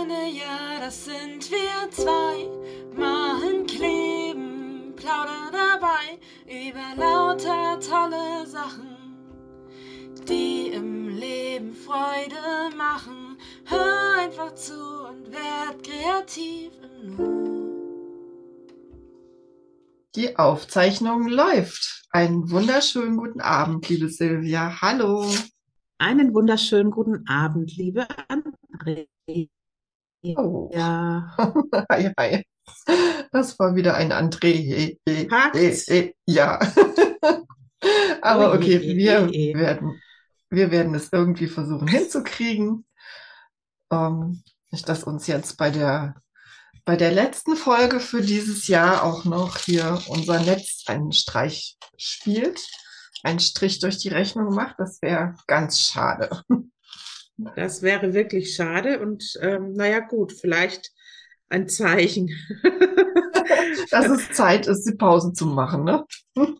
Freunde, ja, das sind wir zwei. Machen kleben, plaudern dabei über lauter tolle Sachen, die im Leben Freude machen. Hör einfach zu und werd kreativ im Nu. Die Aufzeichnung läuft. Einen wunderschönen guten Abend, liebe Silvia. Hallo. Einen wunderschönen guten Abend, liebe Andrea. Oh. Ja, Hi, hi. Das war wieder ein André. Hakt's? Ja. Aber okay, wir werden, wir werden es irgendwie versuchen hinzukriegen. Ähm, nicht, dass uns jetzt bei der, bei der letzten Folge für dieses Jahr auch noch hier unser Netz einen Streich spielt, einen Strich durch die Rechnung macht. Das wäre ganz schade. das wäre wirklich schade und ähm, naja, gut, vielleicht ein Zeichen. Dass es Zeit ist, die Pause zu machen, ne?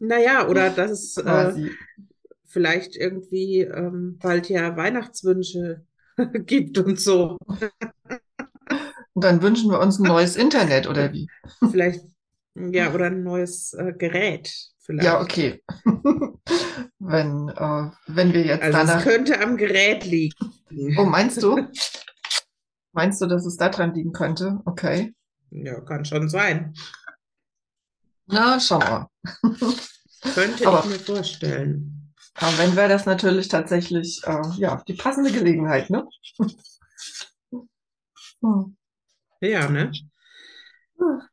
Naja, oder dass es äh, vielleicht irgendwie ähm, bald ja Weihnachtswünsche gibt und so. Und dann wünschen wir uns ein neues Internet, oder wie? Vielleicht, ja, oder ein neues äh, Gerät vielleicht. Ja, okay. Wenn, äh, wenn wir jetzt Also es danach. könnte am Gerät liegen. Oh, meinst du? Meinst du, dass es daran liegen könnte? Okay. Ja, kann schon sein. Na, schauen wir. Könnte Aber- ich mir vorstellen. Aber wenn wäre das natürlich tatsächlich, äh, ja, die passende Gelegenheit, ne? Hm. Ja, ne?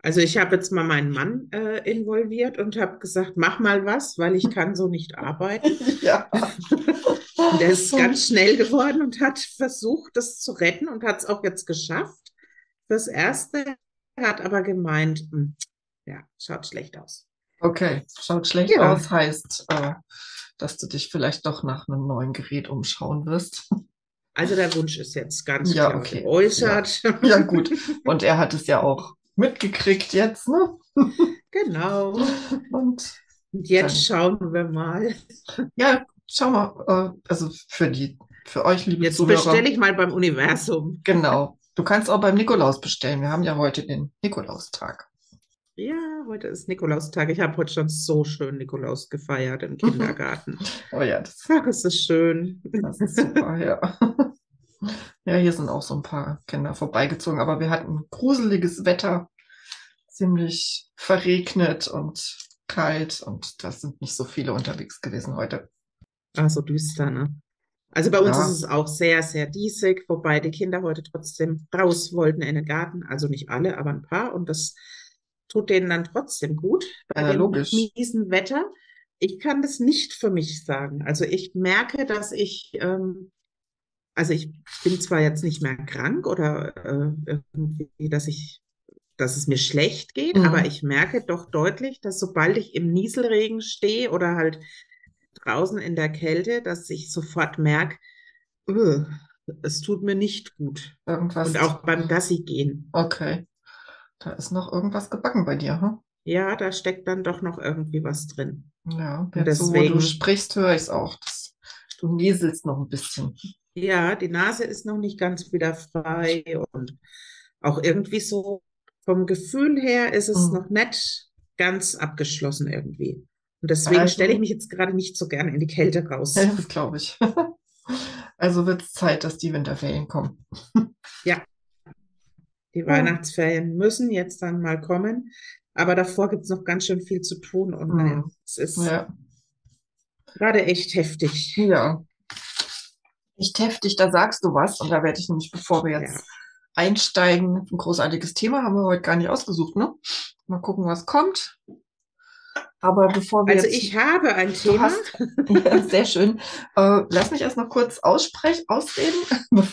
Also ich habe jetzt mal meinen Mann äh, involviert und habe gesagt, mach mal was, weil ich kann so nicht arbeiten. Ja. Und er ist ganz schnell geworden und hat versucht, das zu retten und hat es auch jetzt geschafft. Das erste hat aber gemeint, hm, ja, schaut schlecht aus. Okay, schaut schlecht Ja. aus, heißt, äh, dass du dich vielleicht doch nach einem neuen Gerät umschauen wirst. Also der Wunsch ist jetzt ganz Ja, klar okay. geäußert. Ja, gut. Und er hat es ja auch mitgekriegt jetzt, ne? Genau. Und Und jetzt schauen wir mal. ja, schau mal, äh, also für die, für euch, liebe Jetzt Zuhörer. bestelle ich mal beim Universum. Genau. Du kannst auch beim Nikolaus bestellen. Wir haben ja heute den Nikolaustag. Ja, heute ist Nikolaustag. Ich habe heute schon so schön Nikolaus gefeiert im Kindergarten. Oh ja, das, Ach, es ist schön. das ist super, ja. Ja, hier sind auch so ein paar Kinder vorbeigezogen, aber wir hatten gruseliges Wetter, ziemlich verregnet und kalt und da sind nicht so viele unterwegs gewesen heute. Ah, so düster, ne? Also bei uns Ja. ist es auch sehr, sehr diesig, wobei die Kinder heute trotzdem raus wollten in den Garten. Also nicht alle, aber ein paar. Und das tut denen dann trotzdem gut bei Ja, dem logisch. miesen Wetter. Ich kann das nicht für mich sagen. Also ich merke, dass ich, ähm, also ich bin zwar jetzt nicht mehr krank oder äh, irgendwie, dass ich, dass es mir schlecht geht, Mhm. aber ich merke doch deutlich, dass sobald ich im Nieselregen stehe oder halt draußen in der Kälte, dass ich sofort merke, "Ugh, es tut mir nicht gut. Irgendwas. Und auch beim Gassi gehen. Okay. Da ist noch irgendwas gebacken bei dir, hm? Ja, da steckt dann doch noch irgendwie was drin. Ja, jetzt so, wo deswegen- du sprichst, höre ich es auch. Das, du nieselst noch ein bisschen. Ja, die Nase ist noch nicht ganz wieder frei und auch irgendwie so vom Gefühl her ist es Mhm. noch nicht ganz abgeschlossen irgendwie. Und deswegen Also- stelle ich mich jetzt gerade nicht so gerne in die Kälte raus. Ja, das glaube ich. Also wird es Zeit, dass die Winterferien kommen. Die Weihnachtsferien müssen jetzt dann mal kommen, aber davor gibt es noch ganz schön viel zu tun und Mhm. naja, es ist Ja. gerade echt heftig. Ja. Nicht heftig, da sagst du was. Und da werde ich nämlich, bevor wir jetzt Ja. einsteigen, ein großartiges Thema haben wir heute gar nicht ausgesucht, ne? Mal gucken, was kommt. Aber bevor wir Also jetzt, ich habe ein Thema. hast, ja, sehr schön. Äh, lass mich erst noch kurz aussprechen, ausreden,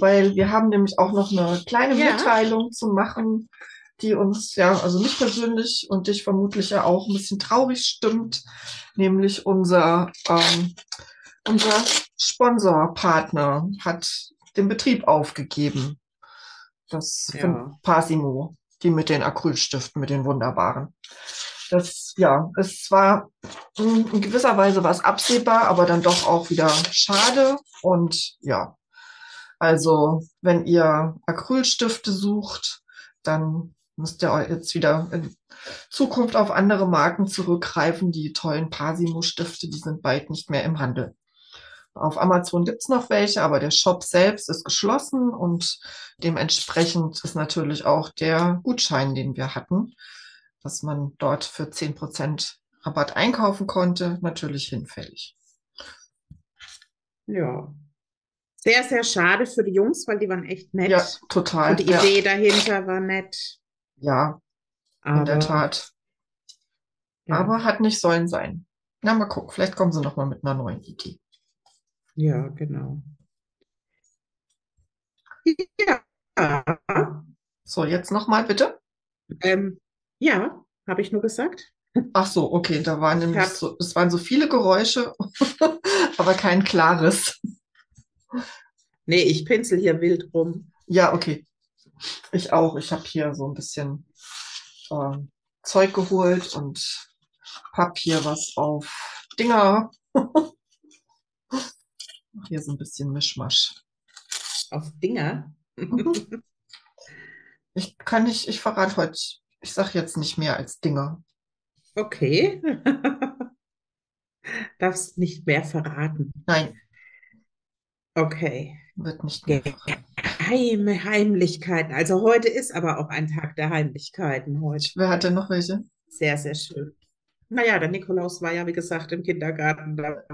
weil wir haben nämlich auch noch eine kleine Ja. Mitteilung zu machen, die uns ja, also mich persönlich und dich vermutlich ja auch ein bisschen traurig stimmt, nämlich unser, ähm, unser Sponsorpartner hat den Betrieb aufgegeben. Das Ja. von Pasimo, die mit den Acrylstiften, mit den wunderbaren. Das, ja, es war in gewisser Weise was absehbar, aber dann doch auch wieder schade. Und ja, Also, wenn ihr Acrylstifte sucht, dann müsst ihr jetzt wieder in Zukunft auf andere Marken zurückgreifen. Die tollen Pasimo-Stifte, die sind bald nicht mehr im Handel. Auf Amazon gibt's noch welche, aber der Shop selbst ist geschlossen und dementsprechend ist natürlich auch der Gutschein, den wir hatten, dass man dort für 10% Rabatt einkaufen konnte, natürlich hinfällig. Ja. Sehr, sehr schade für die Jungs, weil die waren echt nett. Ja, total. Und die ja. Idee dahinter war nett. Ja, in der Aber Tat. ja, Aber hat nicht sollen sein. Na, mal gucken, vielleicht kommen sie noch mal mit einer neuen Idee. Ja, genau. Ja. So, jetzt noch mal bitte. Ähm, ja, habe ich nur gesagt. Ach so, okay, da waren nämlich so, es waren so viele Geräusche, aber kein klares. Nee, ich pinsel hier wild rum. Ja, okay. Ich auch. Ich habe hier so ein bisschen ähm, Zeug geholt und hab hier was auf Dinger. Hier so ein bisschen Mischmasch. Auf Dinger. Mhm. Ich kann nicht, ich verrate heute, ich sage jetzt nicht mehr als Dinger. Okay. Darfst nicht mehr verraten. Nein, Okay. wird nicht mehr verraten. Geheime Heimlichkeiten. Also heute ist aber auch ein Tag der Heimlichkeiten heute. Wer hat denn noch welche? Sehr, sehr schön. Naja, der Nikolaus war ja, wie gesagt, im Kindergarten. Da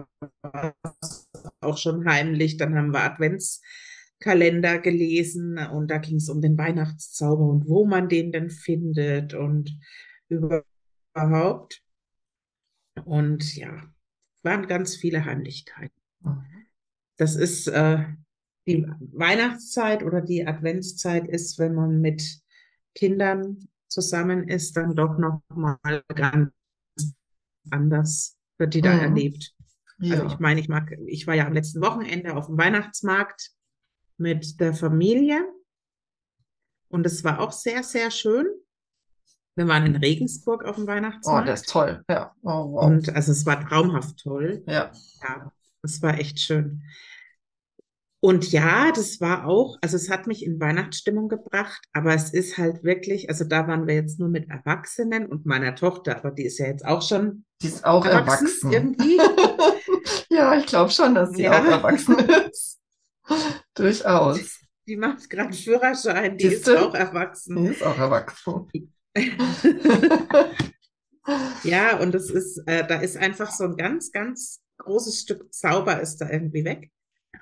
war es auch schon heimlich. Dann haben wir Adventskalender gelesen und da ging es um den Weihnachtszauber und wo man den denn findet und überhaupt. Und ja, waren ganz viele Heimlichkeiten. Das ist äh, die Weihnachtszeit oder die Adventszeit ist, wenn man mit Kindern zusammen ist, dann doch noch mal ganz anders wird die da Mhm. erlebt. Also Ja. ich meine, ich mag, ich war ja am letzten Wochenende auf dem Weihnachtsmarkt mit der Familie und es war auch sehr, sehr schön. Wir waren in Regensburg auf dem Oh, Weihnachtsmarkt ist toll. Ja. Oh, wow. und also es war traumhaft toll. Ja. Ja, es war echt schön. Und ja, das war auch, also es hat mich in Weihnachtsstimmung gebracht, aber es ist halt wirklich, also da waren wir jetzt nur mit Erwachsenen und meiner Tochter, aber die ist ja jetzt auch schon Die ist auch erwachsen erwachsen. irgendwie. Ja, ich glaube schon, dass sie Ja. auch erwachsen ist. Durchaus. Die macht gerade Führerschein, die ist Siehste? auch erwachsen. Sie ist auch erwachsen. Ja, und es ist, äh, da ist einfach so ein ganz, ganz großes Stück Zauber ist da irgendwie weg.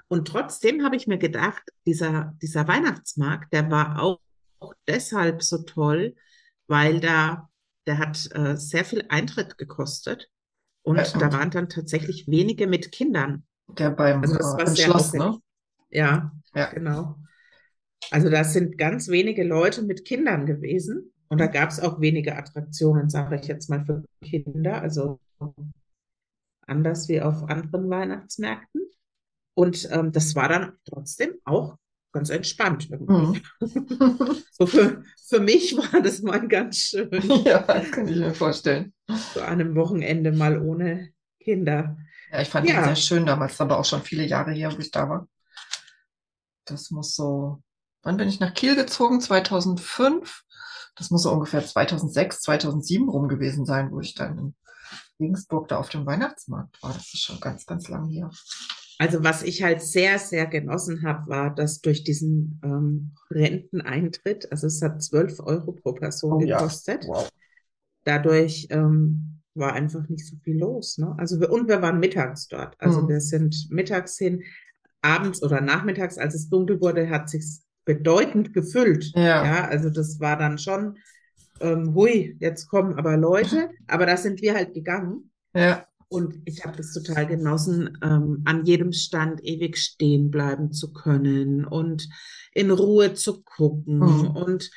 Und trotzdem habe ich mir gedacht, dieser, dieser Weihnachtsmarkt, der war auch, auch deshalb so toll, weil da, der hat äh, sehr viel Eintritt gekostet. Und Ja, da und- waren dann tatsächlich wenige mit Kindern. Der beim Also das äh, war sehr Schloss, ne? aufwendig. Ja, Ja. genau. Also da sind ganz wenige Leute mit Kindern gewesen. Und da gab es auch wenige Attraktionen, sage ich jetzt mal, für Kinder. Also anders wie auf anderen Weihnachtsmärkten. Und ähm, das war dann trotzdem auch ganz entspannt irgendwie. Mhm. So für, für mich war das mal ganz schön, Ja, das kann ich mir vorstellen. so an einem Wochenende mal ohne Kinder. Ja, ich fand Ja. den sehr schön damals, aber auch schon viele Jahre her, wo ich da war. Das muss so, wann bin ich nach Kiel gezogen? 2005. Das muss so ungefähr 2006, 2007 rum gewesen sein, wo ich dann in Regensburg da auf dem Weihnachtsmarkt war. Das ist schon ganz, ganz lang her. Also was ich halt sehr, sehr genossen habe, war, dass durch diesen ähm, Renteneintritt, also es hat 12 Euro pro Person Oh ja. gekostet, Wow. dadurch ähm, war einfach nicht so viel los. Ne? Also wir, und wir waren mittags dort. Also Mhm. wir sind mittags hin, abends oder nachmittags, als es dunkel wurde, hat sich's bedeutend gefüllt. Ja. Ja, also das war dann schon, ähm, hui, jetzt kommen aber Leute, aber da sind wir halt gegangen. Ja, Und ich habe das total genossen, ähm, an jedem Stand ewig stehen bleiben zu können und in Ruhe zu gucken Mhm. und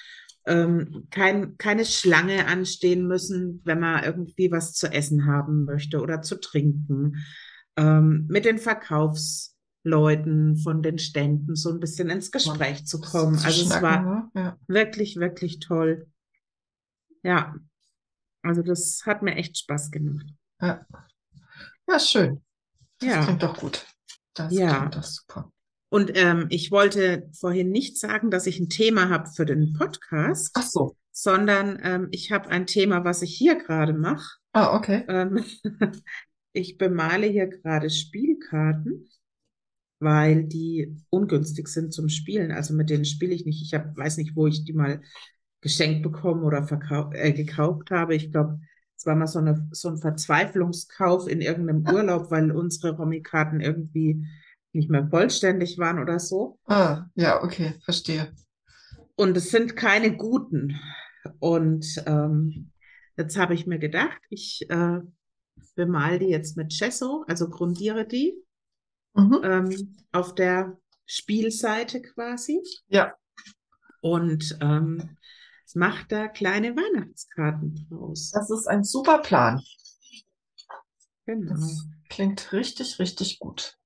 ähm, kein, keine Schlange anstehen müssen, wenn man irgendwie was zu essen haben möchte oder zu trinken. Ähm, mit den Verkaufsleuten von den Ständen so ein bisschen ins Gespräch zu kommen. zu Also es war ne? Ja. wirklich, wirklich toll. Ja, also das hat mir echt Spaß gemacht. Ja, schön. Das Ja. klingt doch gut. Das Ja. klingt doch super. Und ähm, ich wollte vorhin nicht sagen, dass ich ein Thema habe für den Podcast, Ach so. sondern ähm, ich habe ein Thema, was ich hier gerade mache. Ah, okay. Ähm, ich bemale hier gerade Spielkarten, weil die ungünstig sind zum Spielen. Also mit denen spiele ich nicht. Ich hab, weiß nicht, wo ich die mal geschenkt bekommen oder verkau äh, gekauft habe. Ich glaube, es war mal so, eine, so ein Verzweiflungskauf in irgendeinem Urlaub, weil unsere Romy-Karten irgendwie nicht mehr vollständig waren oder so. Ah, ja, okay, verstehe. Und es sind keine guten. Und ähm, jetzt habe ich mir gedacht, ich äh, bemal die jetzt mit Gesso, also grundiere die Mhm. ähm, auf der Spielseite quasi. Ja, Und ähm, macht da kleine Weihnachtskarten draus. das ist ein super Plan. Genau. Das klingt richtig, richtig gut.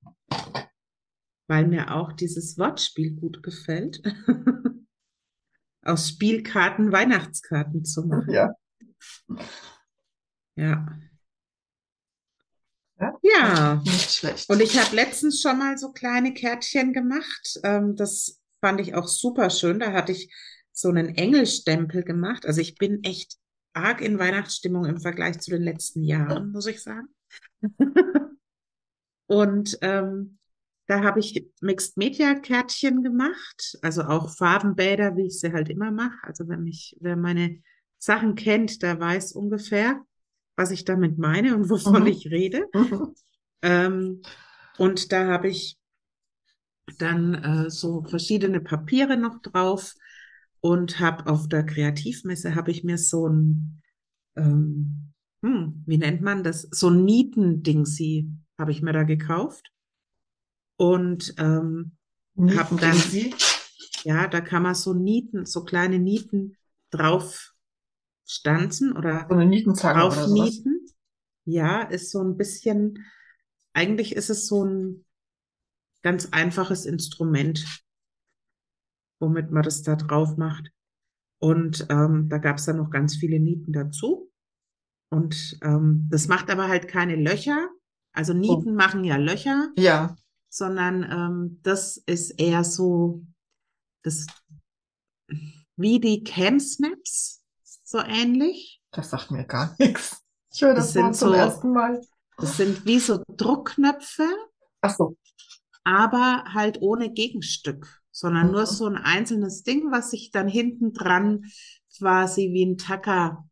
Weil mir auch dieses Wortspiel gut gefällt. Aus Spielkarten Weihnachtskarten zu machen. Ja. Ja. Ja. Ja. Nicht schlecht. Und ich habe letztens schon mal so kleine Kärtchen gemacht. Ähm, das fand ich auch super schön. Da hatte ich so einen Engelstempel gemacht. Also ich bin echt arg in Weihnachtsstimmung im Vergleich zu den letzten Jahren, muss ich sagen. Und ähm, da habe ich Mixed Media Kärtchen gemacht, also auch Farbenbäder, wie ich sie halt immer mache. Also wenn mich, wer meine Sachen kennt, der weiß ungefähr, was ich damit meine und wovon Mhm. ich rede. Mhm. Ähm, und da habe ich dann äh, so verschiedene Papiere noch drauf und habe auf der Kreativmesse habe ich mir so ein, ähm, hm, wie nennt man das? So ein Nietendingsi habe ich mir da gekauft. Und ähm, Hab Nieten dann- Sie? ja, da kann man so Nieten, so kleine Nieten drauf stanzen oder So eine Nietenzange oder sowas. Aufnieten. Ja, ist so ein bisschen, eigentlich ist es so ein ganz einfaches Instrument, womit man das da drauf macht. Und ähm, da gab es dann noch ganz viele Nieten dazu. Und ähm, das macht aber halt keine Löcher. Also Nieten machen ja Löcher, Ja, sondern ähm, das ist eher so das wie die Cam Snaps, so ähnlich. das sagt mir gar nichts. Ich höre das, Das sind zum so- ersten Mal. Das sind wie so Druckknöpfe, Ach so. aber halt ohne Gegenstück, sondern nur Mhm. so ein einzelnes Ding, was sich dann hinten dran quasi wie ein Tacker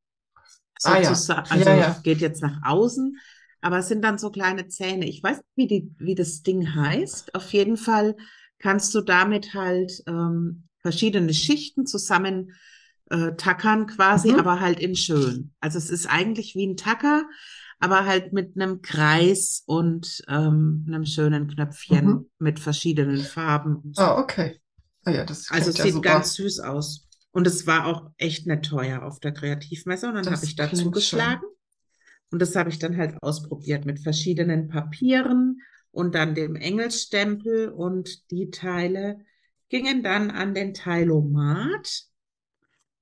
Ah ja. sozusagen, Ja, also ja. geht jetzt nach außen, aber es sind dann so kleine Zähne. Ich weiß nicht, wie die, wie das Ding heißt. Auf jeden Fall kannst du damit halt ähm, verschiedene Schichten zusammen äh, tackern quasi, Mhm. aber halt in schön. Also es ist eigentlich wie ein Tacker, aber halt mit einem Kreis und ähm, einem schönen Knöpfchen Mhm. mit verschiedenen Farben und so. Ah, okay. Ah ja, das Also es ja sieht super. ganz süß aus. Und es war auch echt nicht teuer auf der Kreativmesse. Und dann habe ich da zugeschlagen. Und das habe ich dann halt ausprobiert mit verschiedenen Papieren und dann dem Engelsstempel. Und die Teile gingen dann an den Teilomat.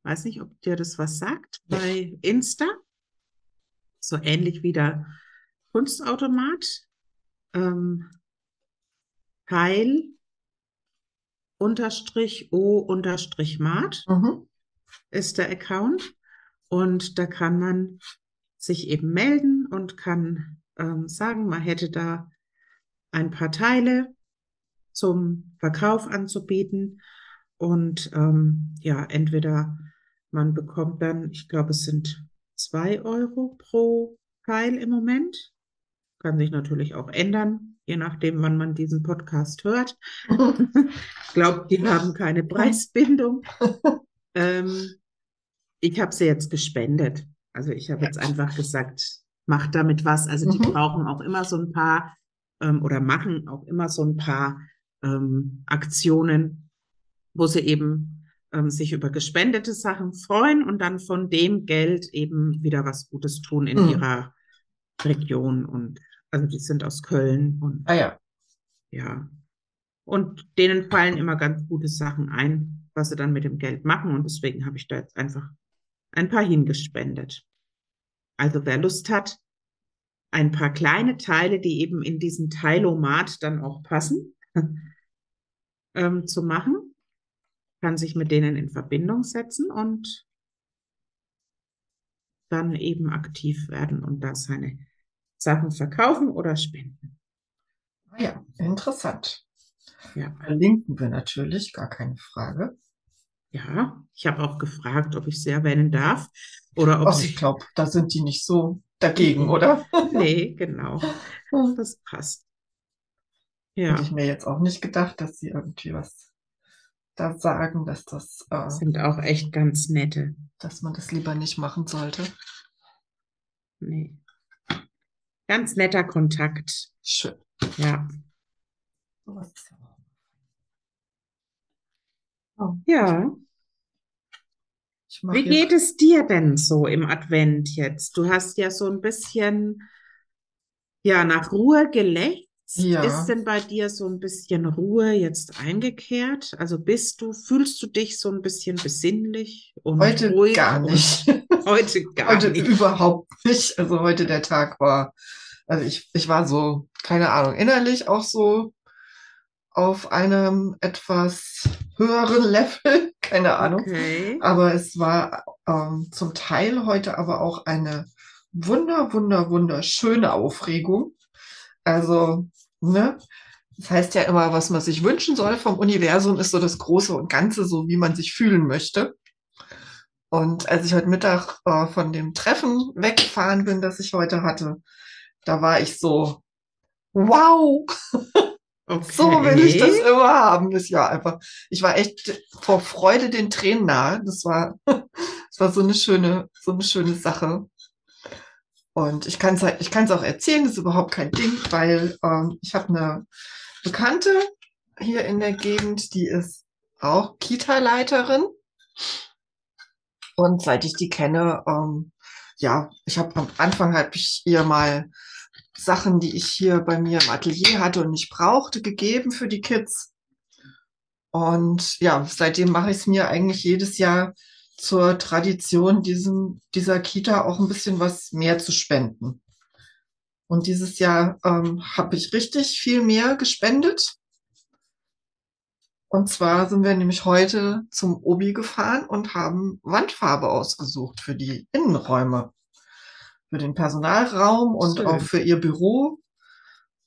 Weiß nicht, ob dir das was sagt, bei Insta. So ähnlich wie der Kunstautomat. Ähm, Teil unterstrich O unterstrich Mat Mhm. ist der Account. Und da kann man sich eben melden und kann ähm, sagen, man hätte da ein paar Teile zum Verkauf anzubieten. Und ähm, ja, entweder man bekommt dann, ich glaube, es sind zwei Euro pro Teil im Moment. Kann sich natürlich auch ändern, je nachdem, wann man diesen Podcast hört. Ich glaube, die haben keine Preisbindung. Ähm, ich habe sie jetzt gespendet. Also ich habe jetzt einfach gesagt, macht damit was. Also die Mhm. brauchen auch immer so ein paar ähm, oder machen auch immer so ein paar ähm, Aktionen, wo sie eben ähm, sich über gespendete Sachen freuen und dann von dem Geld eben wieder was Gutes tun in Mhm. ihrer Region. Und also die sind aus Köln und Ah ja. ja. Und denen fallen immer ganz gute Sachen ein, was sie dann mit dem Geld machen. Und deswegen habe ich da jetzt einfach ein paar hingespendet. Also wer Lust hat, ein paar kleine Teile, die eben in diesen Teilomat dann auch passen, ähm, zu machen, kann sich mit denen in Verbindung setzen und dann eben aktiv werden und da seine Sachen verkaufen oder spenden. Ah Ja, interessant. Ja, Verlinken wir natürlich, gar keine Frage. ja. Ich habe auch gefragt, ob ich sie erwähnen darf oder ob Ach, sie. ich glaube, da sind die nicht so dagegen, oder? Nee, genau. Hätte Das passt. Ja, ich mir jetzt auch nicht gedacht, dass sie irgendwie was da sagen, dass das, äh, sind auch echt ganz nette. dass man das lieber nicht machen sollte. Nee. Ganz netter Kontakt. Schön. Ja. Oh, Ja. Wie geht es dir denn so im Advent jetzt? Du hast ja so ein bisschen, ja, nach Ruhe gelächzt. Ja. Ist denn bei dir so ein bisschen Ruhe jetzt eingekehrt? Also bist du, fühlst du dich so ein bisschen besinnlich und Heute ruhig gar nicht. heute gar Heute nicht. überhaupt nicht. Also heute der Tag war, also ich, ich war so, keine Ahnung, innerlich auch so auf einem etwas höheren Level, keine Ahnung. Okay. Aber es war ähm, zum Teil heute aber auch eine wunder, wunder, wunderschöne Aufregung. Also, ne? Das heißt ja immer, was man sich wünschen soll vom Universum, ist so das Große und Ganze, so wie man sich fühlen möchte. Und als ich heute Mittag äh, von dem Treffen weggefahren bin, das ich heute hatte, da war ich so, wow, so will ich das Okay. immer haben. Das Jahr einfach. Ich war echt vor Freude den Tränen nahe. Das war, das war so eine schöne, so eine schöne Sache. Und ich kann es ich kann's auch erzählen, das ist überhaupt kein Ding, weil ähm, ich habe eine Bekannte hier in der Gegend, die ist auch Kita-Leiterin. Und seit ich die kenne, ähm, ja, ich habe am Anfang habe ich ihr mal Sachen, die ich hier bei mir im Atelier hatte und nicht brauchte, gegeben für die Kids. Und ja, seitdem mache ich es mir eigentlich jedes Jahr zur Tradition, diesem, dieser Kita auch ein bisschen was mehr zu spenden. Und dieses Jahr ähm, habe ich richtig viel mehr gespendet. Und zwar sind wir nämlich heute zum Obi gefahren und haben Wandfarbe ausgesucht für die Innenräume, für den Personalraum und Schön. auch für ihr Büro.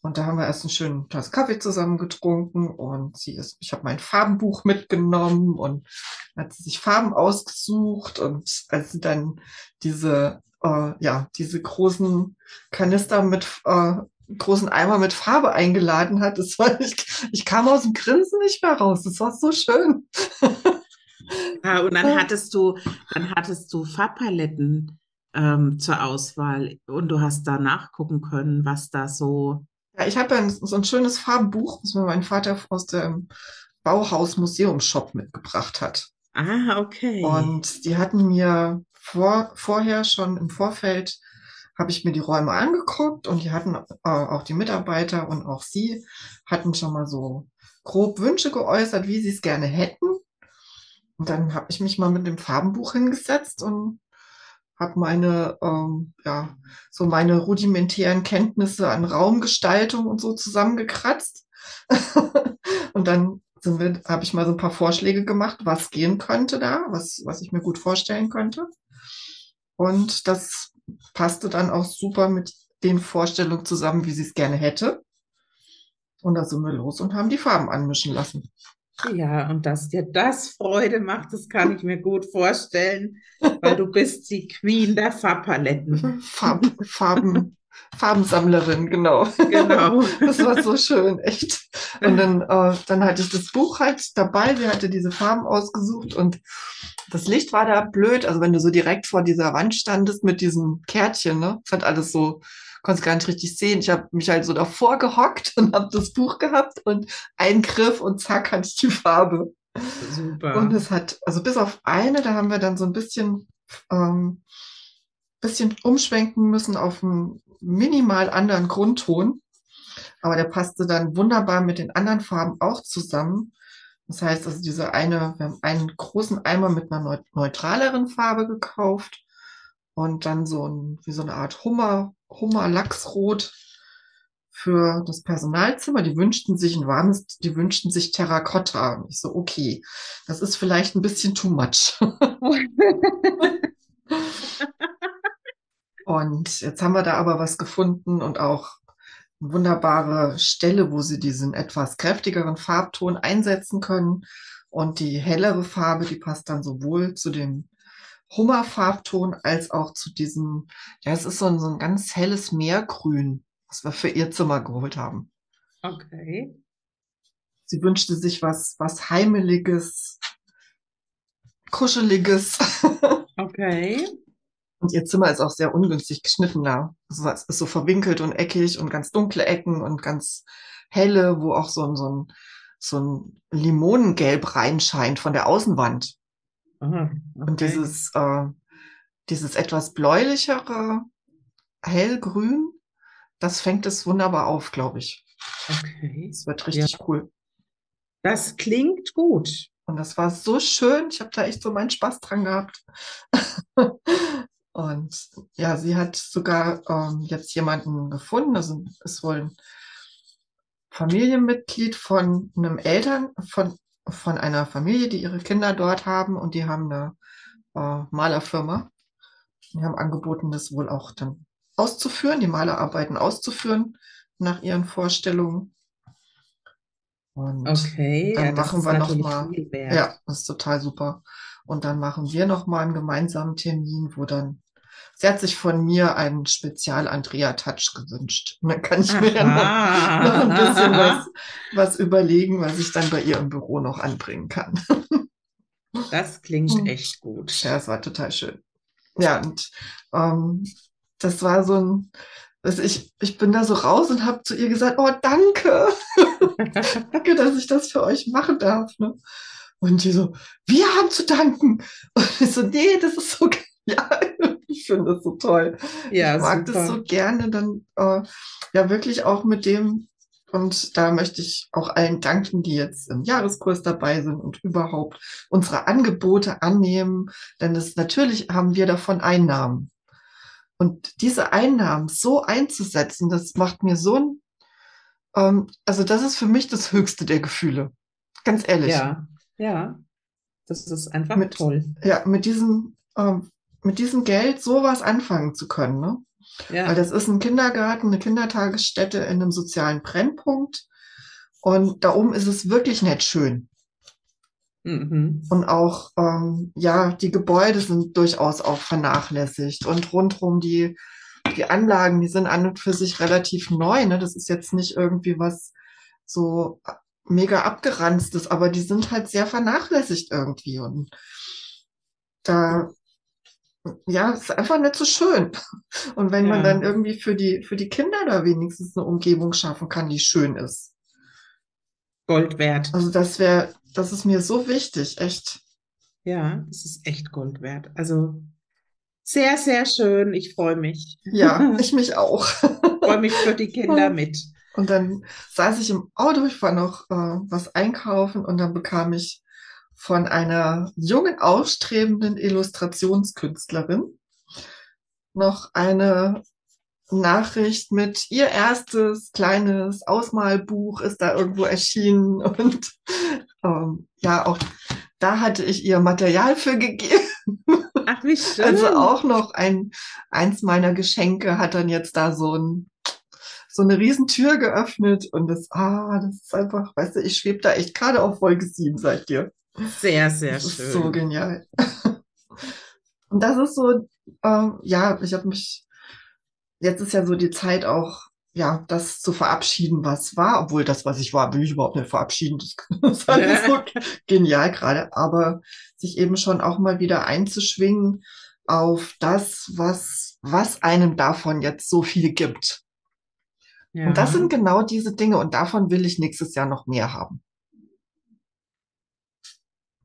Und da haben wir erst einen schönen Tasse Kaffee zusammen getrunken und sie ist, ich habe mein Farbenbuch mitgenommen und hat sie sich Farben ausgesucht und als sie dann diese, äh, ja, diese großen Kanister mit, äh, großen Eimer mit Farbe eingeladen hat, das war, ich, ich kam aus dem Grinsen nicht mehr raus. Das war so schön. Ah, und dann hattest du, dann hattest du Farbpaletten ähm, zur Auswahl und du hast da nachgucken können, was da so. Ja, ich habe ja ein, so ein schönes Farbenbuch, das mir mein Vater aus dem Bauhaus Museumsshop mitgebracht hat. Ah, okay. Und die hatten mir vor, vorher schon im Vorfeld, habe ich mir die Räume angeguckt und die hatten äh, auch die Mitarbeiter und auch sie hatten schon mal so grob Wünsche geäußert, wie sie es gerne hätten. Und dann habe ich mich mal mit dem Farbenbuch hingesetzt und habe meine, ähm, ja, so meine rudimentären Kenntnisse an Raumgestaltung und so zusammengekratzt. und dann habe ich mal so ein paar Vorschläge gemacht, was gehen könnte da, was, was ich mir gut vorstellen könnte. Und das passte dann auch super mit den Vorstellungen zusammen, wie sie es gerne hätte. Und da sind wir los und haben die Farben anmischen lassen. Ja, und dass dir das Freude macht, das kann ich mir gut vorstellen, weil du bist die Queen der Farbpaletten. Farb, Farben, Farbensammlerin, genau. Genau. Das war so schön, echt. Und dann, äh, dann hatte ich das Buch halt dabei, sie hatte diese Farben ausgesucht und das Licht war da blöd. Also wenn du so direkt vor dieser Wand standest mit diesem Kärtchen, ne, hat alles so, konntest gar nicht richtig sehen. Ich habe mich halt so davor gehockt und habe das Buch gehabt und einen Griff und zack hatte ich die Farbe. Super. Und es hat, also bis auf eine, da haben wir dann so ein bisschen, ähm, bisschen umschwenken müssen auf einen minimal anderen Grundton. Aber der passte dann wunderbar mit den anderen Farben auch zusammen. Das heißt, also diese eine, wir haben einen großen Eimer mit einer neu- neutraleren Farbe gekauft und dann so ein, wie so eine Art Hummer, Hummer-Lachsrot für das Personalzimmer. Die wünschten sich ein warmes, die wünschten sich Terrakotta. Und ich so, okay, das ist vielleicht ein bisschen too much. Und jetzt haben wir da aber was gefunden und auch eine wunderbare Stelle, wo sie diesen etwas kräftigeren Farbton einsetzen können. Und die hellere Farbe, die passt dann sowohl zu dem Hummerfarbton als auch zu diesem, ja, es ist so ein, so ein ganz helles Meergrün, was wir für ihr Zimmer geholt haben. Okay. Sie wünschte sich was, was Heimeliges, Kuscheliges. Okay. Und ihr Zimmer ist auch sehr ungünstig geschnitten da. Also es ist so verwinkelt und eckig und ganz dunkle Ecken und ganz helle, wo auch so ein, so ein, so ein Limonengelb reinscheint von der Außenwand. Aha, Und okay. dieses, äh, dieses etwas bläulichere, hellgrün, das fängt es wunderbar auf, glaube ich. Okay. Das wird richtig cool. Das klingt gut. Und das war so schön. Ich habe da echt so meinen Spaß dran gehabt. Und ja, sie hat sogar ähm, jetzt jemanden gefunden. Also ist wohl ein Familienmitglied von einem Eltern, von, von einer Familie, die ihre Kinder dort haben und die haben eine äh, Malerfirma. Die haben angeboten, das wohl auch dann auszuführen, die Malerarbeiten auszuführen nach ihren Vorstellungen. Und Okay, dann ja, machen wir noch natürlich mal- viel wert. ja, das ist total super. Und dann machen wir nochmal einen gemeinsamen Termin, wo dann, sie hat sich von mir einen Spezial-Andrea-Touch gewünscht. Und dann kann ich mir ja noch, noch ein bisschen was, was überlegen, was ich dann bei ihr im Büro noch anbringen kann. Das klingt Hm. echt gut. Ja, es war total schön. Ja, und ähm, das war so ein, also ich, ich bin da so raus und habe zu ihr gesagt, oh, danke. Danke, dass ich das für euch machen darf. Ne? Und die so, wir haben zu danken. Und ich so, nee, das ist so genial. Ich finde das so toll. Ja, ich mag das super. so gerne, dann äh, ja wirklich auch mit dem, und da möchte ich auch allen danken, die jetzt im Jahreskurs dabei sind und überhaupt unsere Angebote annehmen, denn das natürlich haben wir davon Einnahmen. Und diese Einnahmen so einzusetzen, das macht mir so ein, ähm, also das ist für mich das höchste der Gefühle. Ganz ehrlich. Ja, ja. Das ist einfach Mit- toll. Ja, mit diesem, ähm, mit diesem Geld sowas anfangen zu können, ne? Weil Ja, das ist ein Kindergarten, eine Kindertagesstätte in einem sozialen Brennpunkt. Und da oben ist es wirklich nicht schön. mhm. Und auch, ähm, ja, die Gebäude sind durchaus auch vernachlässigt. Und rundherum die, die Anlagen, die sind an und für sich relativ neu. Ne? Das ist jetzt nicht irgendwie was so mega abgeranztes, aber die sind halt sehr vernachlässigt irgendwie. Und da, ja, es ist einfach nicht so schön. Und wenn man Ja. dann irgendwie für die, für die Kinder da wenigstens eine Umgebung schaffen kann, die schön ist. Gold wert. Also das wäre, das ist mir so wichtig, echt. Ja, es ist echt Gold wert. Also sehr, sehr schön. Ich freue mich. Ja, ich mich auch. freue mich für die Kinder mit. Und dann saß ich im Auto, ich war noch äh, was einkaufen und dann bekam ich von einer jungen, aufstrebenden Illustrationskünstlerin noch eine Nachricht mit ihr erstes kleines Ausmalbuch ist da irgendwo erschienen und ähm, ja, auch da hatte ich ihr Material für gegeben. Ach, wie schön. Also auch noch ein, eins meiner Geschenke hat dann jetzt da so ein, so eine Riesentür geöffnet und das, ah, das ist einfach, weißt du, ich schwebe da echt gerade auf Folge 7, seit dir. Sehr, sehr Das ist schön. so genial. Und das ist so, ähm, ja, ich habe mich, jetzt ist ja so die Zeit auch, ja, das zu verabschieden, was war, obwohl das, was ich war, will ich überhaupt nicht verabschieden. Das ist alles so genial gerade, aber sich eben schon auch mal wieder einzuschwingen auf das, was, was einem davon jetzt so viel gibt. Ja. Und das sind genau diese Dinge und davon will ich nächstes Jahr noch mehr haben.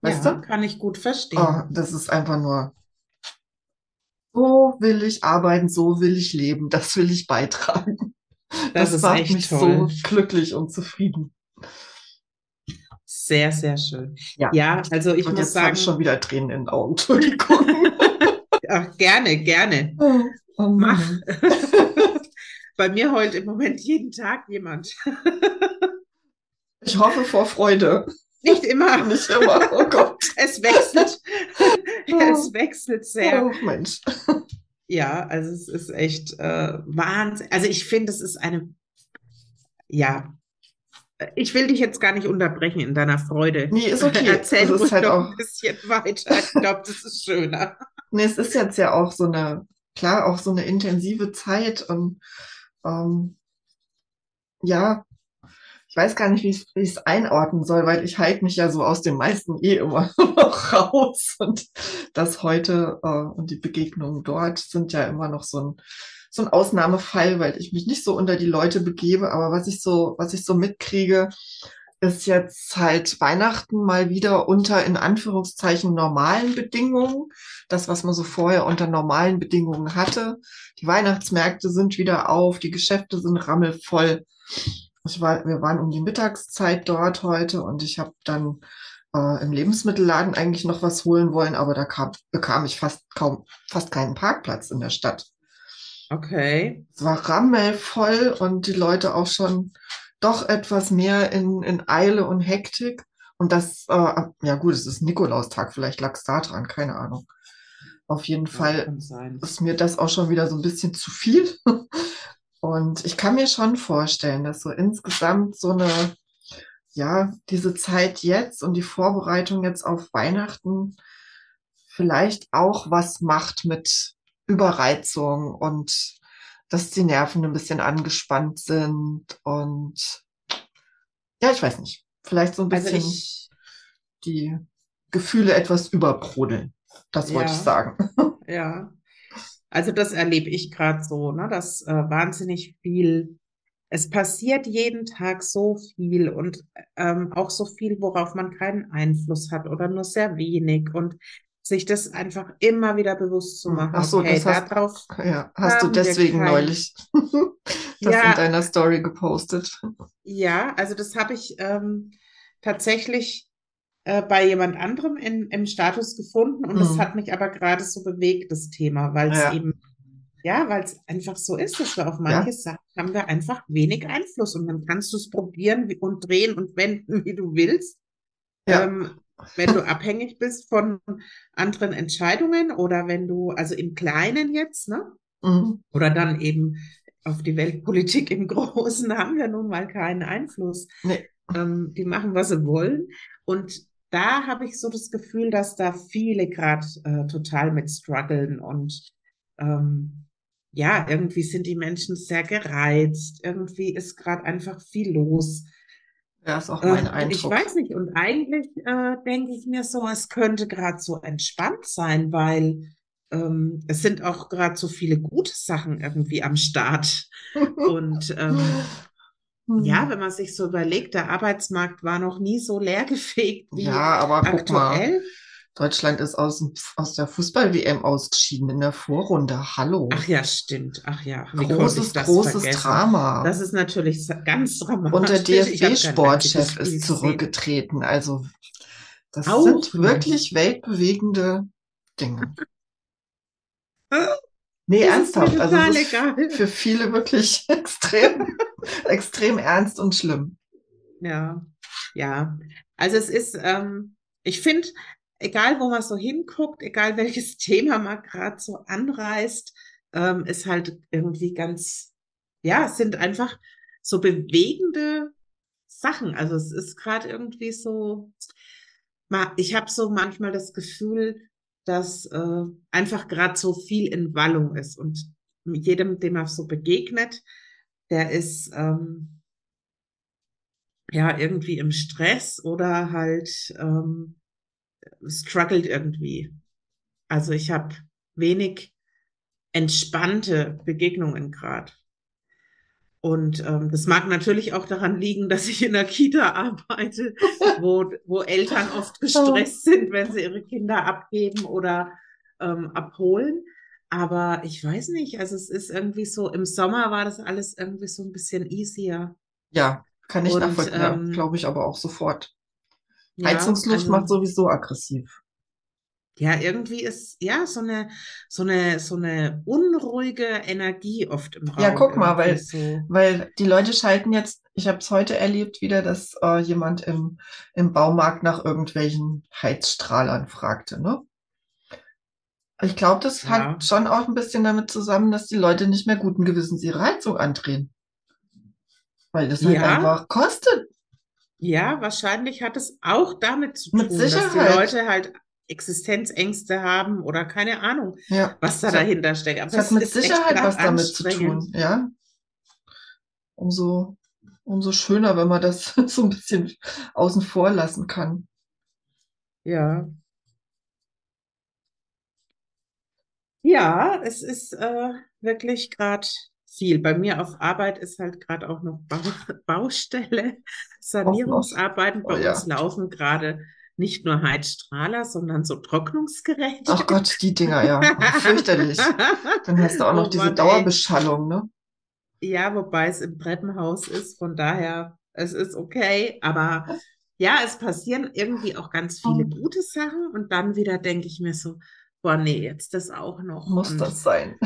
Weißt ja, du? kann ich gut verstehen. Oh, das ist einfach nur, so will ich arbeiten, so will ich leben, das will ich beitragen. das ist macht echt mich toll. so glücklich und zufrieden. Sehr, sehr schön. Ja. Ja, also ich und muss jetzt habe sagen, ich schon wieder Tränen in den Augen. Entschuldigung. ach, gerne, gerne. oh, oh Mach. Bei mir heult im Moment jeden Tag jemand. Ich hoffe vor Freude. Nicht immer. Nicht immer. Oh Gott. Es wechselt. Es wechselt sehr. Oh Mensch. Ja, also es ist echt äh, Wahnsinn. Also ich finde, es ist eine, ja, ich will dich jetzt gar nicht unterbrechen in deiner Freude. Nee, ist okay. Erzähl Es ist halt auch- ein bisschen weiter. Ich glaube, das ist schöner. Nee, es ist jetzt ja auch so eine, klar, auch so eine intensive Zeit und ähm, ja, ich weiß gar nicht, wie ich es einordnen soll, weil ich halte mich ja so aus dem meisten eh immer noch raus. Und das heute äh, und die Begegnungen dort sind ja immer noch so ein so ein Ausnahmefall, weil ich mich nicht so unter die Leute begebe, aber was ich so was ich so mitkriege, ist jetzt halt Weihnachten mal wieder unter in Anführungszeichen normalen Bedingungen. Das, was man so vorher unter normalen Bedingungen hatte. Die Weihnachtsmärkte sind wieder auf, die Geschäfte sind rammelvoll. Ich war, wir waren um die Mittagszeit dort heute und ich habe dann äh, im Lebensmittelladen eigentlich noch was holen wollen, aber da kam, bekam ich fast kaum, fast keinen Parkplatz in der Stadt. Okay. Es war rammelvoll und die Leute auch schon doch etwas mehr in, in Eile und Hektik. Und das, äh, ja gut, es ist Nikolaustag, vielleicht lag es da dran, keine Ahnung. Auf jeden Ja, Fall ist mir das auch schon wieder so ein bisschen zu viel. Und ich kann mir schon vorstellen, dass so insgesamt so eine, ja, diese Zeit jetzt und die Vorbereitung jetzt auf Weihnachten vielleicht auch was macht mit Überreizung und dass die Nerven ein bisschen angespannt sind und ja, ich weiß nicht, vielleicht so ein Also bisschen ich, die Gefühle etwas überbrodeln. Das wollte ich Ja. sagen. ja. Also das erlebe ich gerade so, ne, dass äh, wahnsinnig viel, es passiert jeden Tag so viel und ähm, auch so viel, worauf man keinen Einfluss hat oder nur sehr wenig und sich das einfach immer wieder bewusst zu Hm, machen, ach so, okay, das hast- darauf, Ja, hast du deswegen neulich das Ja. in deiner Story gepostet? ja, also das habe ich ähm, tatsächlich äh, bei jemand anderem in, im Status gefunden und das Mhm. hat mich aber gerade so bewegt, das Thema, weil es Ja. eben, ja, weil es einfach so ist, dass wir auf manche Sachen haben wir einfach wenig Einfluss und dann kannst du es probieren und drehen und wenden, wie du willst. Ja. Ähm, wenn du abhängig bist von anderen Entscheidungen oder wenn du, also im Kleinen jetzt, ne? Mhm. Oder dann eben auf die Weltpolitik im Großen haben wir nun mal keinen Einfluss. Nee. Ähm, die machen, was sie wollen. Und da habe ich so das Gefühl, dass da viele gerade äh, total mit strugglen und ähm, ja, irgendwie sind die Menschen sehr gereizt. Irgendwie ist gerade einfach viel los. Ja, ist auch Äh, mein und Eindruck. ich weiß nicht. Und eigentlich äh, denke ich mir so, es könnte gerade so entspannt sein, weil ähm, es sind auch gerade so viele gute Sachen irgendwie am Start. Und ähm, Hm. ja, wenn man sich so überlegt, der Arbeitsmarkt war noch nie so leergefegt wie Ja, aber guck mal, aktuell. Deutschland ist aus, aus der Fußball-WM ausgeschieden in der Vorrunde. Hallo. Ach ja, stimmt. Ach ja, wie großes, großes vergessen? Drama. Das ist natürlich ganz dramatisch. Und der DFB-Sportchef ist zurückgetreten. Also, das Auch sind wirklich weltbewegende Dinge. Nee, Das ernsthaft. Also, für viele wirklich extrem, extrem ernst und schlimm. Ja, ja. Also es ist, ähm, ich finde, egal wo man so hinguckt, egal welches Thema man gerade so anreißt, ähm, ist halt irgendwie ganz, ja, es sind einfach so bewegende Sachen. Also es ist gerade irgendwie so, ich habe so manchmal das Gefühl, dass äh, einfach gerade so viel in Wallung ist und jedem, dem man so begegnet, der ist ähm, ja irgendwie im Stress oder halt ähm, struggelt irgendwie. Also ich habe wenig entspannte Begegnungen gerade. Und ähm, das mag natürlich auch daran liegen, dass ich in der Kita arbeite, wo, wo Eltern oft gestresst sind, wenn sie ihre Kinder abgeben oder ähm, abholen. Aber ich weiß nicht, also es ist irgendwie so, im Sommer war das alles irgendwie so ein bisschen easier. Ja, kann ich Und, nachvollziehen. Ähm, glaube ich aber auch sofort. Ja, Heizungsluft also- macht sowieso aggressiv. Ja, irgendwie ist ja so eine, so eine, so eine unruhige Energie oft im Raum. Ja, guck mal, weil, so. weil die Leute schalten jetzt, ich habe es heute erlebt wieder, dass äh, jemand im, im Baumarkt nach irgendwelchen Heizstrahlern fragte, ne? Ich glaube, das Ja. hat schon auch ein bisschen damit zusammen, dass die Leute nicht mehr guten Gewissens ihre Heizung andrehen. Weil das halt Ja. einfach kostet. Ja, wahrscheinlich hat es auch damit zu Mit tun, dass die Sicherheit. Leute halt Existenzängste haben oder keine Ahnung, Ja. was da dahinter steckt. Aber Es hat mit Sicherheit was damit zu tun, ja. Umso, umso schöner, wenn man das so ein bisschen außen vor lassen kann. Ja. Ja, es ist äh, wirklich gerade viel. Bei mir auf Arbeit ist halt gerade auch noch Bau, Baustelle, Sanierungsarbeiten. Oh Bei ja. uns laufen gerade nicht nur Heizstrahler, sondern so Trocknungsgeräte. Ach Gott, die Dinger, ja. Oh, fürchterlich. Dann hast du auch noch Oh diese Mann. Dauerbeschallung, ne? Ja, wobei es im Treppenhaus ist, von daher, es ist okay, aber ja, es passieren irgendwie auch ganz viele Hm. gute Sachen und dann wieder denke ich mir so, boah, nee, jetzt das auch noch. Muss Und das sein.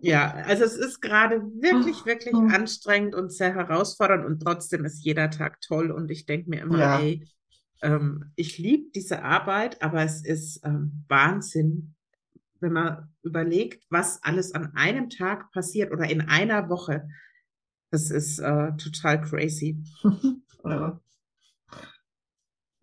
Ja, also es ist gerade wirklich, wirklich Hm. anstrengend und sehr herausfordernd und trotzdem ist jeder Tag toll und ich denke mir immer, Ja. ey, ähm, ich liebe diese Arbeit, aber es ist ähm, Wahnsinn, wenn man überlegt, was alles an einem Tag passiert oder in einer Woche. Das ist äh, total crazy. Ja.